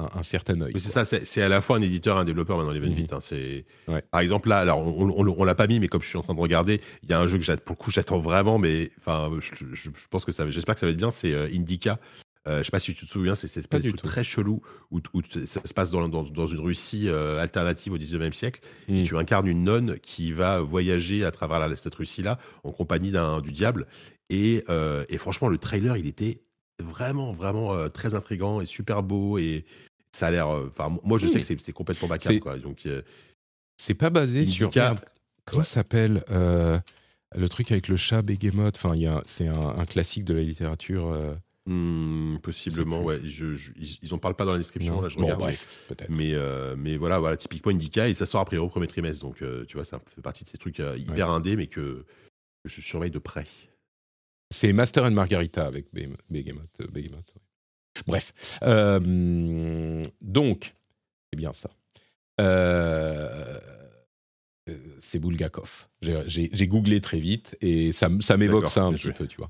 un- un certain œil. C'est ça, c'est à la fois un éditeur et un développeur maintenant, les Mhm. Beat. hein, c'est- Ouais. Par exemple, là, alors on, on l'a pas mis, mais comme je suis en train de regarder, il y a un jeu que j'attends, pour le coup, j'attends vraiment, mais enfin, je, je- je pense que ça, j'espère que ça va être bien, c'est euh, C'est Euh, je sais pas si tu te souviens, c'est cette espèce de très chelou où, ça se passe dans, dans, dans une Russie euh, alternative au 19e siècle. Mm. Tu incarnes une nonne qui va voyager à travers la- cette Russie-là en compagnie du diable. Et, euh, et franchement, le trailer, il était vraiment, vraiment très intrigant et super beau. Et ça a l'air. euh, Enfin, moi, je Oui, sais que c'est- complètement bacard. Quoi. Donc, euh, C'est pas basé sur. Merde, comment Ouais. s'appelle euh, Le truc avec le chat Behemoth. Enfin, c'est un, un classique de la littérature. euh, hmm, possiblement, ouais. Je, je- ils, ils en parlent pas dans la description. non. Là, je bon, regarde, mais- bref, peut-être. Mais, mais voilà, voilà, typiquement Indica, et ça sort a priori au premier trimestre. Donc, tu vois, ça fait partie de ces trucs hyper indés, mais que, que je surveille de près. C'est Master and Margarita avec Behem- Behemoth. Behemoth, ouais. Bref. Euh, donc, c'est bien ça. Euh, euh, c'est Bulgakov. J'ai- googlé très vite et ça, m'évoque ça un petit joué. peu, tu vois.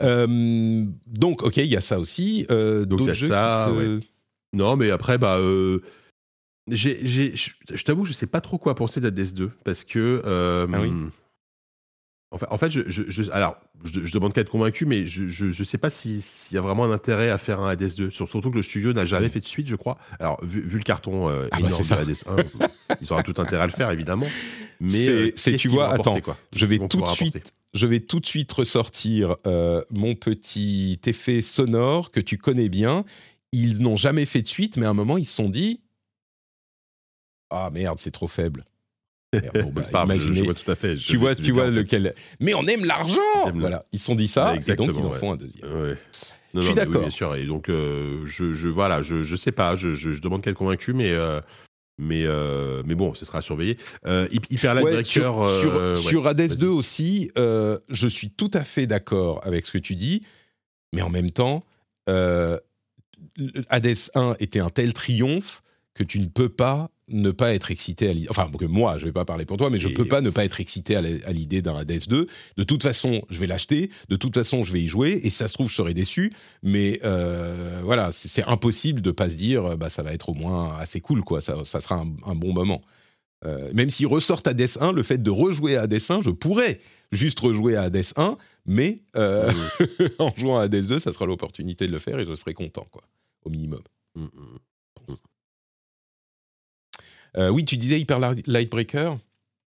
Euh, donc, ok, il y a ça aussi. D'autres jeux ça, qui te- Non, mais après, bah, je je t'avoue, je sais pas trop quoi penser d'Hades 2 parce que. Ah oui? En fait, en fait je, je- je- alors, je, je demande qu'à être convaincu, mais je, je sais pas si- s'il y a vraiment un intérêt à faire un Hades 2. Sur- Surtout que le studio n'a jamais fait de suite, je crois. Alors, vu, vu le carton euh, Mm. Ah bah, énorme de ça. Hades 1, ils auraient tout intérêt à le faire, évidemment. Mais C'est- euh, tu vois, apporter, attends, quoi? je vais tout de suite, apporter? je vais tout de suite ressortir euh, mon petit effet sonore que tu connais bien. Ils n'ont jamais fait de suite, mais à un moment ils se sont dit ah merde c'est trop faible. Merde, bon, bah, imaginez- je vois tout à fait. je- tu vois, tu vois lequel. Mais on aime l'argent. Voilà, ils se sont dit ça et donc ils en ouais. font un deuxième. Ouais. Non, Je suis oui, d'accord. bien sûr. Et donc, euh, je, je, voilà, je, je sais pas, je, demande qu'à être convaincu, mais, euh, mais, euh, mais bon, ce sera surveillé. Euh, Hy- Hyper Light Ouais, Breaker. sur, sur, sur Hades vas-y. 2 aussi, je suis tout à fait d'accord avec ce que tu dis, mais en même temps, Hades 1 était un tel triomphe que tu ne peux pas ne pas être excité à l'idée. Enfin, que moi, je ne vais pas parler pour toi, mais je ne peux pas ne pas être excité à l'idée d'un Hades 2. De toute façon, je vais l'acheter, de toute façon, je vais y jouer, et si ça se trouve, je serai déçu, mais euh, voilà, c'est impossible de pas se dire, bah, ça va être au moins assez cool, quoi, ça, ça sera un, un bon moment. Euh, même s'ils ressortent Hades 1, le fait de rejouer à Hades 1, je pourrais juste rejouer à Hades 1, mais euh, en jouant à Hades 2, ça sera l'opportunité de le faire et je serai content, quoi, au minimum. Mm, mm. Euh, oui, tu disais Hyper Lightbreaker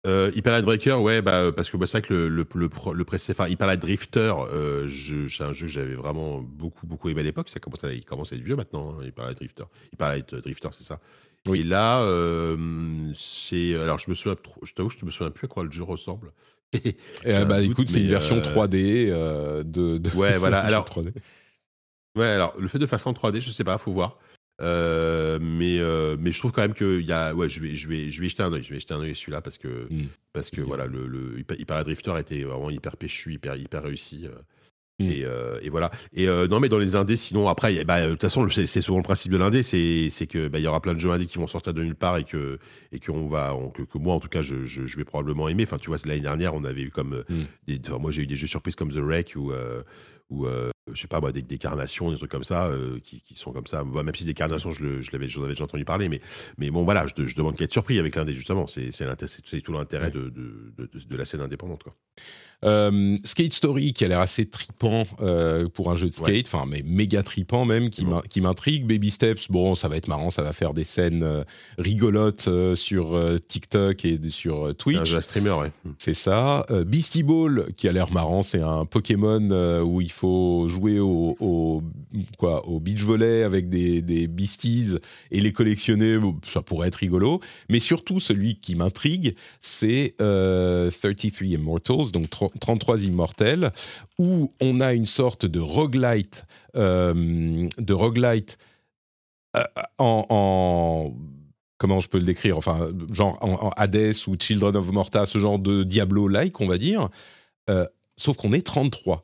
Euh, Hyper Light Breaker, ouais, bah, euh, parce que bah, c'est vrai que le, le, le, le enfin, Hyper Light Drifter, euh, je- c'est un jeu que j'avais vraiment beaucoup, beaucoup aimé à l'époque. Ça commence à, il commence à être vieux maintenant, hein, Hyper Light Drifter. Hyper Light Drifter, c'est ça. Oui. Et là, euh, c'est. Alors, je me souviens, je t'avoue, je ne me souviens plus à quoi le jeu ressemble. Euh, un Bah doute, écoute, c'est une version euh, 3D euh, de, de- Ouais, voilà, alors- 3D. Ouais, alors le fait de faire ça en 3D, je sais pas, faut voir. Euh, mais, euh, mais je trouve quand même que y a, ouais, je vais, je vais, je vais jeter un œil, je vais jeter un à celui-là parce que, Mm. parce que voilà, le, le Hyper Drifter était vraiment hyper péchu, hyper, hyper réussi. euh, Mm. Et, euh, et voilà. Et non, mais dans les indés, sinon après, bah, de toute façon, c'est souvent le principe de l'indé, c'est que bah, y aura plein de jeux indés qui vont sortir de nulle part et que et va, on- que, que moi en tout cas, je, je, je vais probablement aimer. Enfin, tu vois, l'année dernière, on avait eu comme, Mm. des, enfin, moi j'ai eu des jeux surprises comme The Wreck ou ou euh, je sais pas moi, des, des carnations, des trucs comme ça, euh, qui, qui sont comme ça. Moi, même si des carnations, je, le- je l'avais, j'en avais déjà entendu parler, mais, mais bon, voilà, je, je demande qu'à être surpris avec l'indé, justement. C'est, tout l'intérêt de, de, de, de- de la scène indépendante, quoi. Euh, skate Story qui a l'air assez tripant euh, pour un jeu de skate, Ouais. enfin mais méga tripant même, qui bon. m'intrigue. Baby Steps, bon ça va être marrant, ça va faire des scènes euh, rigolotes euh, sur euh, TikTok et sur euh, C'est un Twitch. jeu à streamer, ouais. C'est ça. Euh, Beastie Ball, qui a l'air marrant, c'est un Pokémon euh, où il faut jouer au, au- quoi, au beach volley avec des, des Beasties et les collectionner. Ça pourrait être rigolo. Mais surtout, celui qui m'intrigue, c'est euh, 33 Immortals, donc tro- 33 Immortels, où on a une sorte de roguelite, euh, de roguelite euh, en, en- comment je peux le décrire? Enfin, genre en, en Hades ou Children of Morta, ce genre de Diablo-like, on va dire. Euh, sauf qu'on est 33.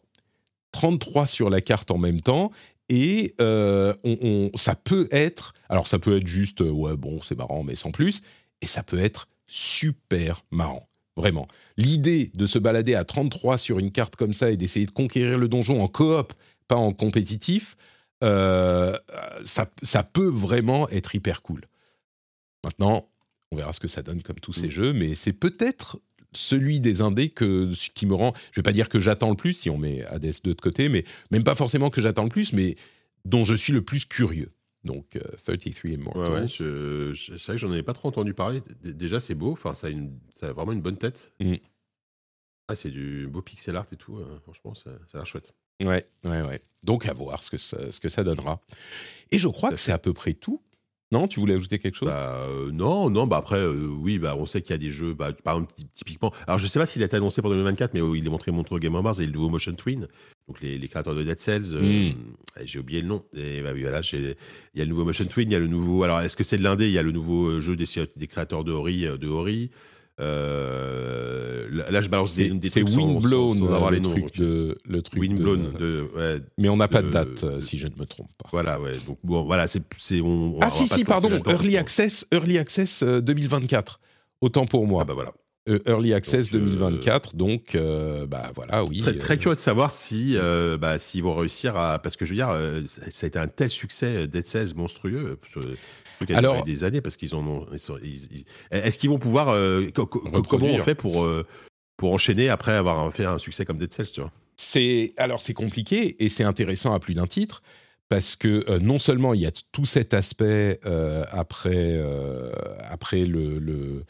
33 sur la carte en même temps. Et euh, on, on- ça peut être, alors ça peut être juste, euh, ouais, bon, c'est marrant, mais sans plus. Et ça peut être super marrant. Vraiment. L'idée de se balader à 33 sur une carte comme ça et d'essayer de conquérir le donjon en coop, pas en compétitif, euh, ça, ça peut vraiment être hyper cool. Maintenant, on verra ce que ça donne comme tous ces Mm. jeux, mais c'est peut-être celui des indés que, qui me rend, je vais pas dire que j'attends le plus si on met Hades 2 de côté, mais même pas forcément que j'attends le plus, mais dont je suis le plus curieux. Donc euh, 33 Ouais, Immortals. ouais, je, je- c'est vrai que j'en avais pas trop entendu parler. D- Déjà, c'est beau. Enfin, ça a, une, ça a vraiment une bonne tête. Mm. Ah, c'est du beau pixel art et tout. euh, franchement, ça, ça a l'air chouette. Ouais, ouais, ouais. Donc à voir ce que ça, ce que ça donnera. Et je crois que c'est à peu près tout. Non, tu voulais ajouter quelque chose? Bah, euh, non, non, bah après, euh, oui, bah, on sait qu'il y a des jeux, bah, par exemple, ty- typiquement. Alors, je sais pas s'il a été annoncé pour 2024, mais euh, il est montré au Game Awards et le nouveau Motion Twin, donc les, les créateurs de Dead Cells. euh, Mm. J'ai oublié le nom. Et bah, voilà, il y a le nouveau Motion Twin, il y a le nouveau. Alors, est-ce que c'est de l'indé? Il y a le nouveau jeu des, des créateurs de Ori. De Ori. Euh, là, je balance des, des c'est trucs sans- sans- Windblown, sans avoir le, les noms. truc donc, de, le truc Windblown. de- De, ouais, Mais on n'a pas de date, euh, si je ne me trompe pas. voilà, ouais. Donc, bon, voilà, c'est. on- on ah va si, si, pardon, Early. Access, Early Access euh, 2024. Autant pour moi. Ah, bah voilà. Euh, Early Access Donc, euh, 2024, donc euh, bah voilà, oui. Très, très euh, curieux de savoir si, euh, bah, s'ils vont réussir à. Parce que je veux dire, ça a été un tel succès, Dead Cells monstrueux. Truc a Alors- des années parce qu'ils en ont. Est-ce qu'ils vont pouvoir. co- co- comment on fait pour, pour enchaîner après avoir fait un succès comme Dead Cells, tu vois? C'est alors c'est compliqué et c'est intéressant à plus d'un titre parce que euh, non seulement il y a tout cet aspect euh, après euh, après le, le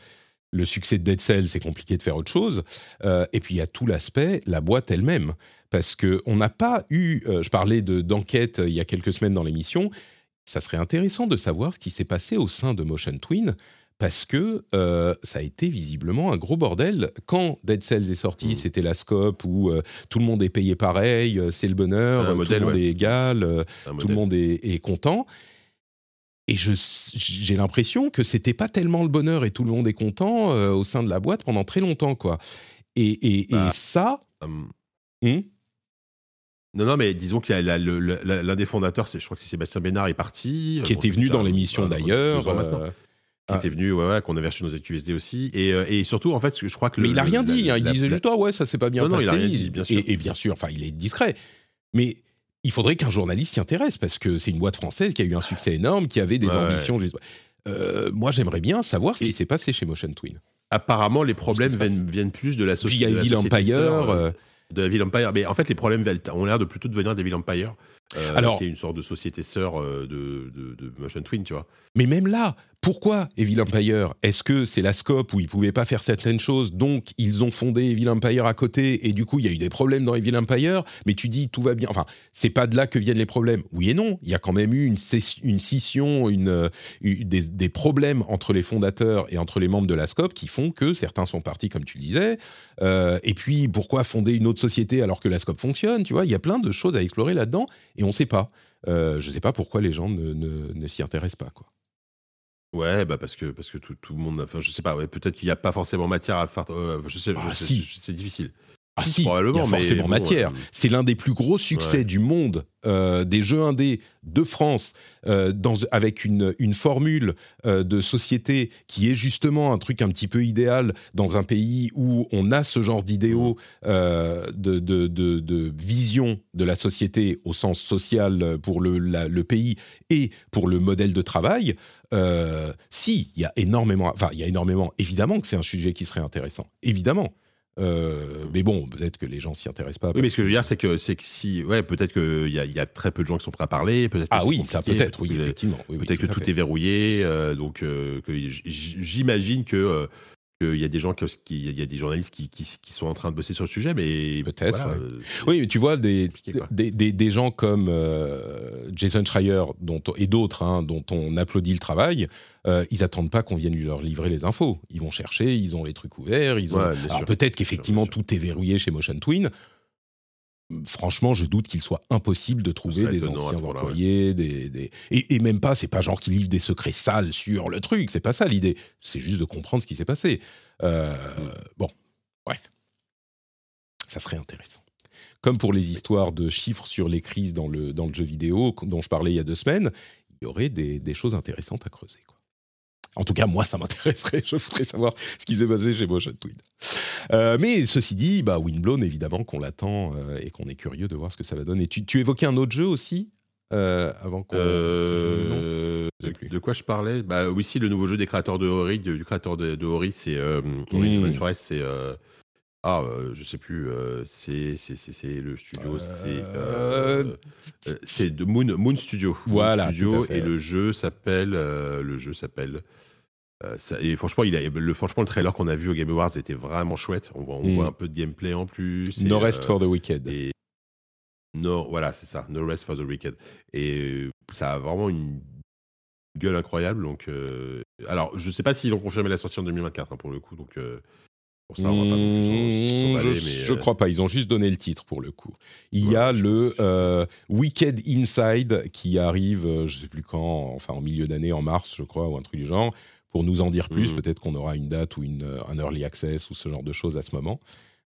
le succès de Dead Cell, c'est compliqué de faire autre chose. Euh, et puis il y a tout l'aspect, la boîte elle-même, parce que on n'a pas eu. euh, je parlais de d'enquête euh, il y a quelques semaines dans l'émission. Ça serait intéressant de savoir ce qui s'est passé au sein de Motion Twin, parce que euh, ça a été visiblement un gros bordel. Quand Dead Cells est sorti, Mm. c'était la scope où euh, tout le monde est payé pareil, c'est le bonheur, Un tout modèle, le monde ouais. est égal, Un tout modèle. le monde est, est content. Et j'ai l'impression que c'était pas tellement le bonheur et tout le monde est content euh, au sein de la boîte pendant très longtemps, quoi. Et, et- et Bah, ça, Hum. hmm, Non, non, mais disons qu'il y a l'un des fondateurs, c'est- je crois que c'est Sébastien Bénard, est parti. qui Bon, était venu dans l'émission d'ailleurs. euh, qui Ah. était venu, ouais, ouais, qu'on avait reçu dans ZQSD aussi. Et, euh, et surtout, en fait, je crois que. mais le- il a rien dit. hein, il la- disait la- juste ah ouais, ça s'est pas bien Non, non, passé. il a rien dit, bien sûr. Et, et bien sûr, enfin, il est discret. Mais il faudrait qu'un journaliste s'y intéresse parce que c'est une boîte française qui a eu un succès énorme, qui avait des Ouais, ambitions. Euh, moi, j'aimerais bien savoir ce qui s'est passé chez Motion Twin. Apparemment, les problèmes viennent, viennent plus de la, y de a la société Empire. euh, euh, de Evil Empire. Mais en fait, les problèmes ont l'air de plutôt devenir d'Evil Empire, euh, Alors- qui est une sorte de société sœur de, de, de Motion Twin, tu vois. Mais même là, pourquoi Evil Empire? Est-ce que c'est la scope où ils pouvaient pas faire certaines choses, donc ils ont fondé Evil Empire à côté, et du coup il y a eu des problèmes dans Evil Empire, mais tu dis tout va bien. Enfin, c'est pas de là que viennent les problèmes. Oui et non, il y a quand même eu une, scission, euh, eu- des, problèmes entre les fondateurs et entre les membres de la scope qui font que certains sont partis, comme tu le disais. Euh, et puis pourquoi fonder une autre société alors que la scope fonctionne Tu vois, il y a plein de choses à explorer là-dedans, et on sait pas. Euh, je sais pas pourquoi les gens ne, ne- ne s'y intéressent pas, quoi. Ouais, bah parce que, parce que tout, tout le monde. Enfin, je sais pas, ouais, peut-être qu'il n'y a pas forcément matière à faire. euh, je sais, Ah, je sais- si. je- c'est difficile. Ah si, il y Probablement, mais forcément bon, matière. euh, C'est l'un des plus gros succès Ouais. du monde euh, des jeux indés de France, euh, dans, avec une, une formule euh, de société qui est justement un truc un petit peu idéal dans un pays où on a ce genre d'idéaux de, de, de, de vision de la société au sens social pour le, la- le pays et pour le modèle de travail. Si, il y a énormément, enfin, il y a énormément, évidemment que c'est un sujet qui serait intéressant, évidemment. Euh, mais bon, peut-être que les gens s'y intéressent pas. Oui, mais ce que je veux dire, c'est que, c'est que si, ouais, peut-être qu'il y a, il y a très peu de gens qui sont prêts à parler, peut-être. que Ah oui, ça peut-être, oui, que- effectivement. Oui, oui, Peut-être que à tout fait. est verrouillé, euh, donc euh, que j'imagine que qu'il y a des gens qui, il y a des journalistes qui, qui, qui sont en train de bosser sur le sujet, mais Peut-être, voilà, ouais. euh, Oui, mais tu vois, des, des, des, des gens comme euh, Jason Schreier dont, et d'autres hein, dont on applaudit le travail, euh, ils attendent pas qu'on vienne leur livrer les infos. Ils vont chercher, ils ont les trucs ouverts. Ils ont... Ouais, sûr. peut-être qu'effectivement sûr. tout est verrouillé chez Motion Twin. Franchement, je doute qu'il soit impossible de trouver des anciens employés, des, des- Et, et même pas, c'est pas genre qui livrent des secrets sales sur le truc, c'est pas ça l'idée. C'est juste de comprendre ce qui s'est passé. Euh, Bon, bref, ça serait intéressant. Comme pour les histoires de chiffres sur les crises dans le, dans le jeu vidéo dont je parlais il y a deux semaines, il y aurait des, des choses intéressantes à creuser. Quoi. En tout cas, moi, ça m'intéresserait. Je voudrais savoir ce qui s'est passé chez Motion Twin. Euh, mais ceci dit, bah, Windblown, évidemment, qu'on l'attend euh, et qu'on est curieux de voir ce que ça va donner. Tu, tu évoquais un autre jeu aussi euh, avant qu'on. Euh, de quoi je parlais? Bah oui, si le nouveau jeu des créateurs de Ori, du, du créateur de, de Ori, c'est euh, Ori Mm. Forest, c'est euh, ah, euh, je sais plus, euh, c'est c'est c'est c'est le studio, c'est Euh, euh, c'est de Moon Moon Studio. Moon Voilà, tout à et le jeu s'appelle le jeu s'appelle ça- et franchement, il a, le, franchement, le trailer qu'on a vu au Game Awards était vraiment chouette. On voit, on Mm. voit un peu de gameplay en plus. et, No Rest for the Wicked. et no, voilà, c'est ça, No Rest for the Wicked. Et ça a vraiment une gueule incroyable. Donc, alors, je sais pas s'ils ont confirmé la sortie en 2024 hein, pour le coup. Donc, pour ça, on va pas non plus s'en- s'en Mmh, je, mais, je euh, crois pas. Ils ont juste donné le titre pour le coup. Il y a le euh, Wicked Inside qui arrive, euh, je sais plus quand, enfin en milieu d'année, en mars, je crois, ou un truc du genre. Pour nous en dire plus, Mhm. peut-être qu'on aura une date ou une, euh, un early access ou ce genre de choses à ce moment.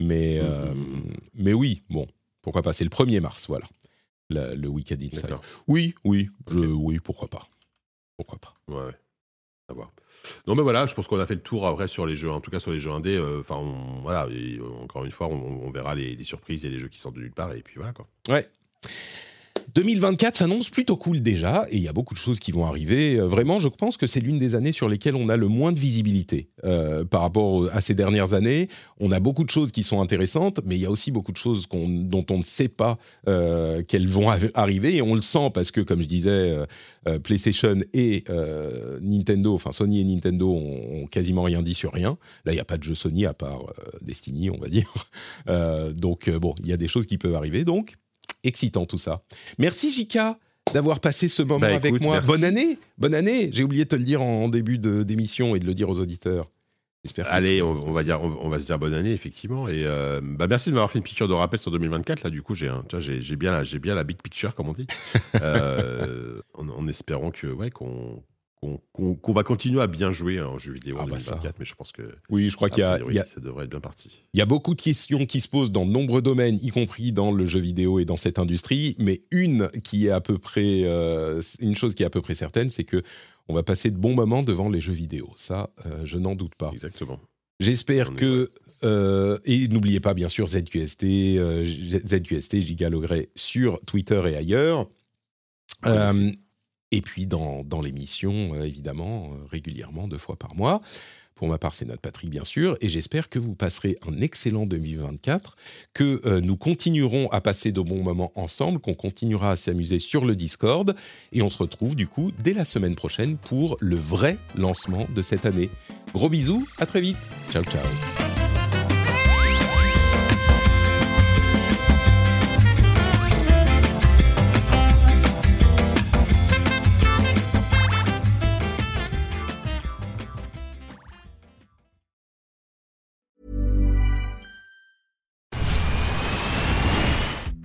Mais, euh, mhm. mais oui, bon, pourquoi pas. C'est le 1er mars, voilà, la- le Wicked Inside. Oui, oui, je- oui, pourquoi pas. Pourquoi pas. Ouais. Non, mais voilà, je pense qu'on a fait le tour après sur les jeux, en tout cas sur les jeux indés. euh, Enfin, voilà, euh, encore une fois, on, on verra les, les surprises et les jeux qui sortent de nulle part, et puis voilà quoi. Ouais. 2024 s'annonce plutôt cool déjà, et il y a beaucoup de choses qui vont arriver. Euh, Vraiment, je pense que c'est l'une des années sur lesquelles on a le moins de visibilité euh, par rapport à ces dernières années. On a beaucoup de choses qui sont intéressantes, mais il y a aussi beaucoup de choses dont on ne sait pas euh, qu'elles vont arriver, et on le sent parce que, comme je disais, PlayStation et Nintendo, enfin Sony et Nintendo ont, ont quasiment rien dit sur rien. Là, il n'y a pas de jeu Sony à part Destiny, on va dire. Donc, bon, il y a des choses qui peuvent arriver. Donc, excitant tout ça. Merci Jika d'avoir passé ce moment Bah, avec écoute, moi. merci. Bonne année, bonne année. J'ai oublié de te le dire en, en début d'émission et de le dire aux auditeurs. Allez, on, on va dire, on, on va se dire bonne année effectivement. Et euh, bah merci de m'avoir fait une piqûre de rappel sur 2024. Là, du coup, j'ai, bien, la, j'ai bien la big picture comme on dit, Euh, en, en espérant que, ouais, qu'on, qu'on, va continuer à bien jouer hein, en jeu vidéo Ah en bah ça. 2024. Mais je pense que, Oui, je crois qu'il y a a, priori, il y a- ça devrait être bien parti. il y a beaucoup de questions qui se posent dans de nombreux domaines, y compris dans le jeu vidéo et dans cette industrie. Mais une qui est à peu près, euh, une chose qui est à peu près certaine, c'est que on va passer de bons moments devant les jeux vidéo. Ça, euh, je n'en doute pas. Exactement. J'espère que. euh, et n'oubliez pas, bien sûr, ZQST, euh, ZQST, Giga Logret sur Twitter et ailleurs. Euh, et puis dans, dans l'émission, euh, évidemment, euh, régulièrement, deux fois par mois. Pour ma part, c'est notre Patrick, bien sûr. Et j'espère que vous passerez un excellent 2024, que euh, nous continuerons à passer de bons moments ensemble, qu'on continuera à s'amuser sur le Discord. Et on se retrouve, du coup, dès la semaine prochaine pour le vrai lancement de cette année. Gros bisous, à très vite. Ciao, ciao.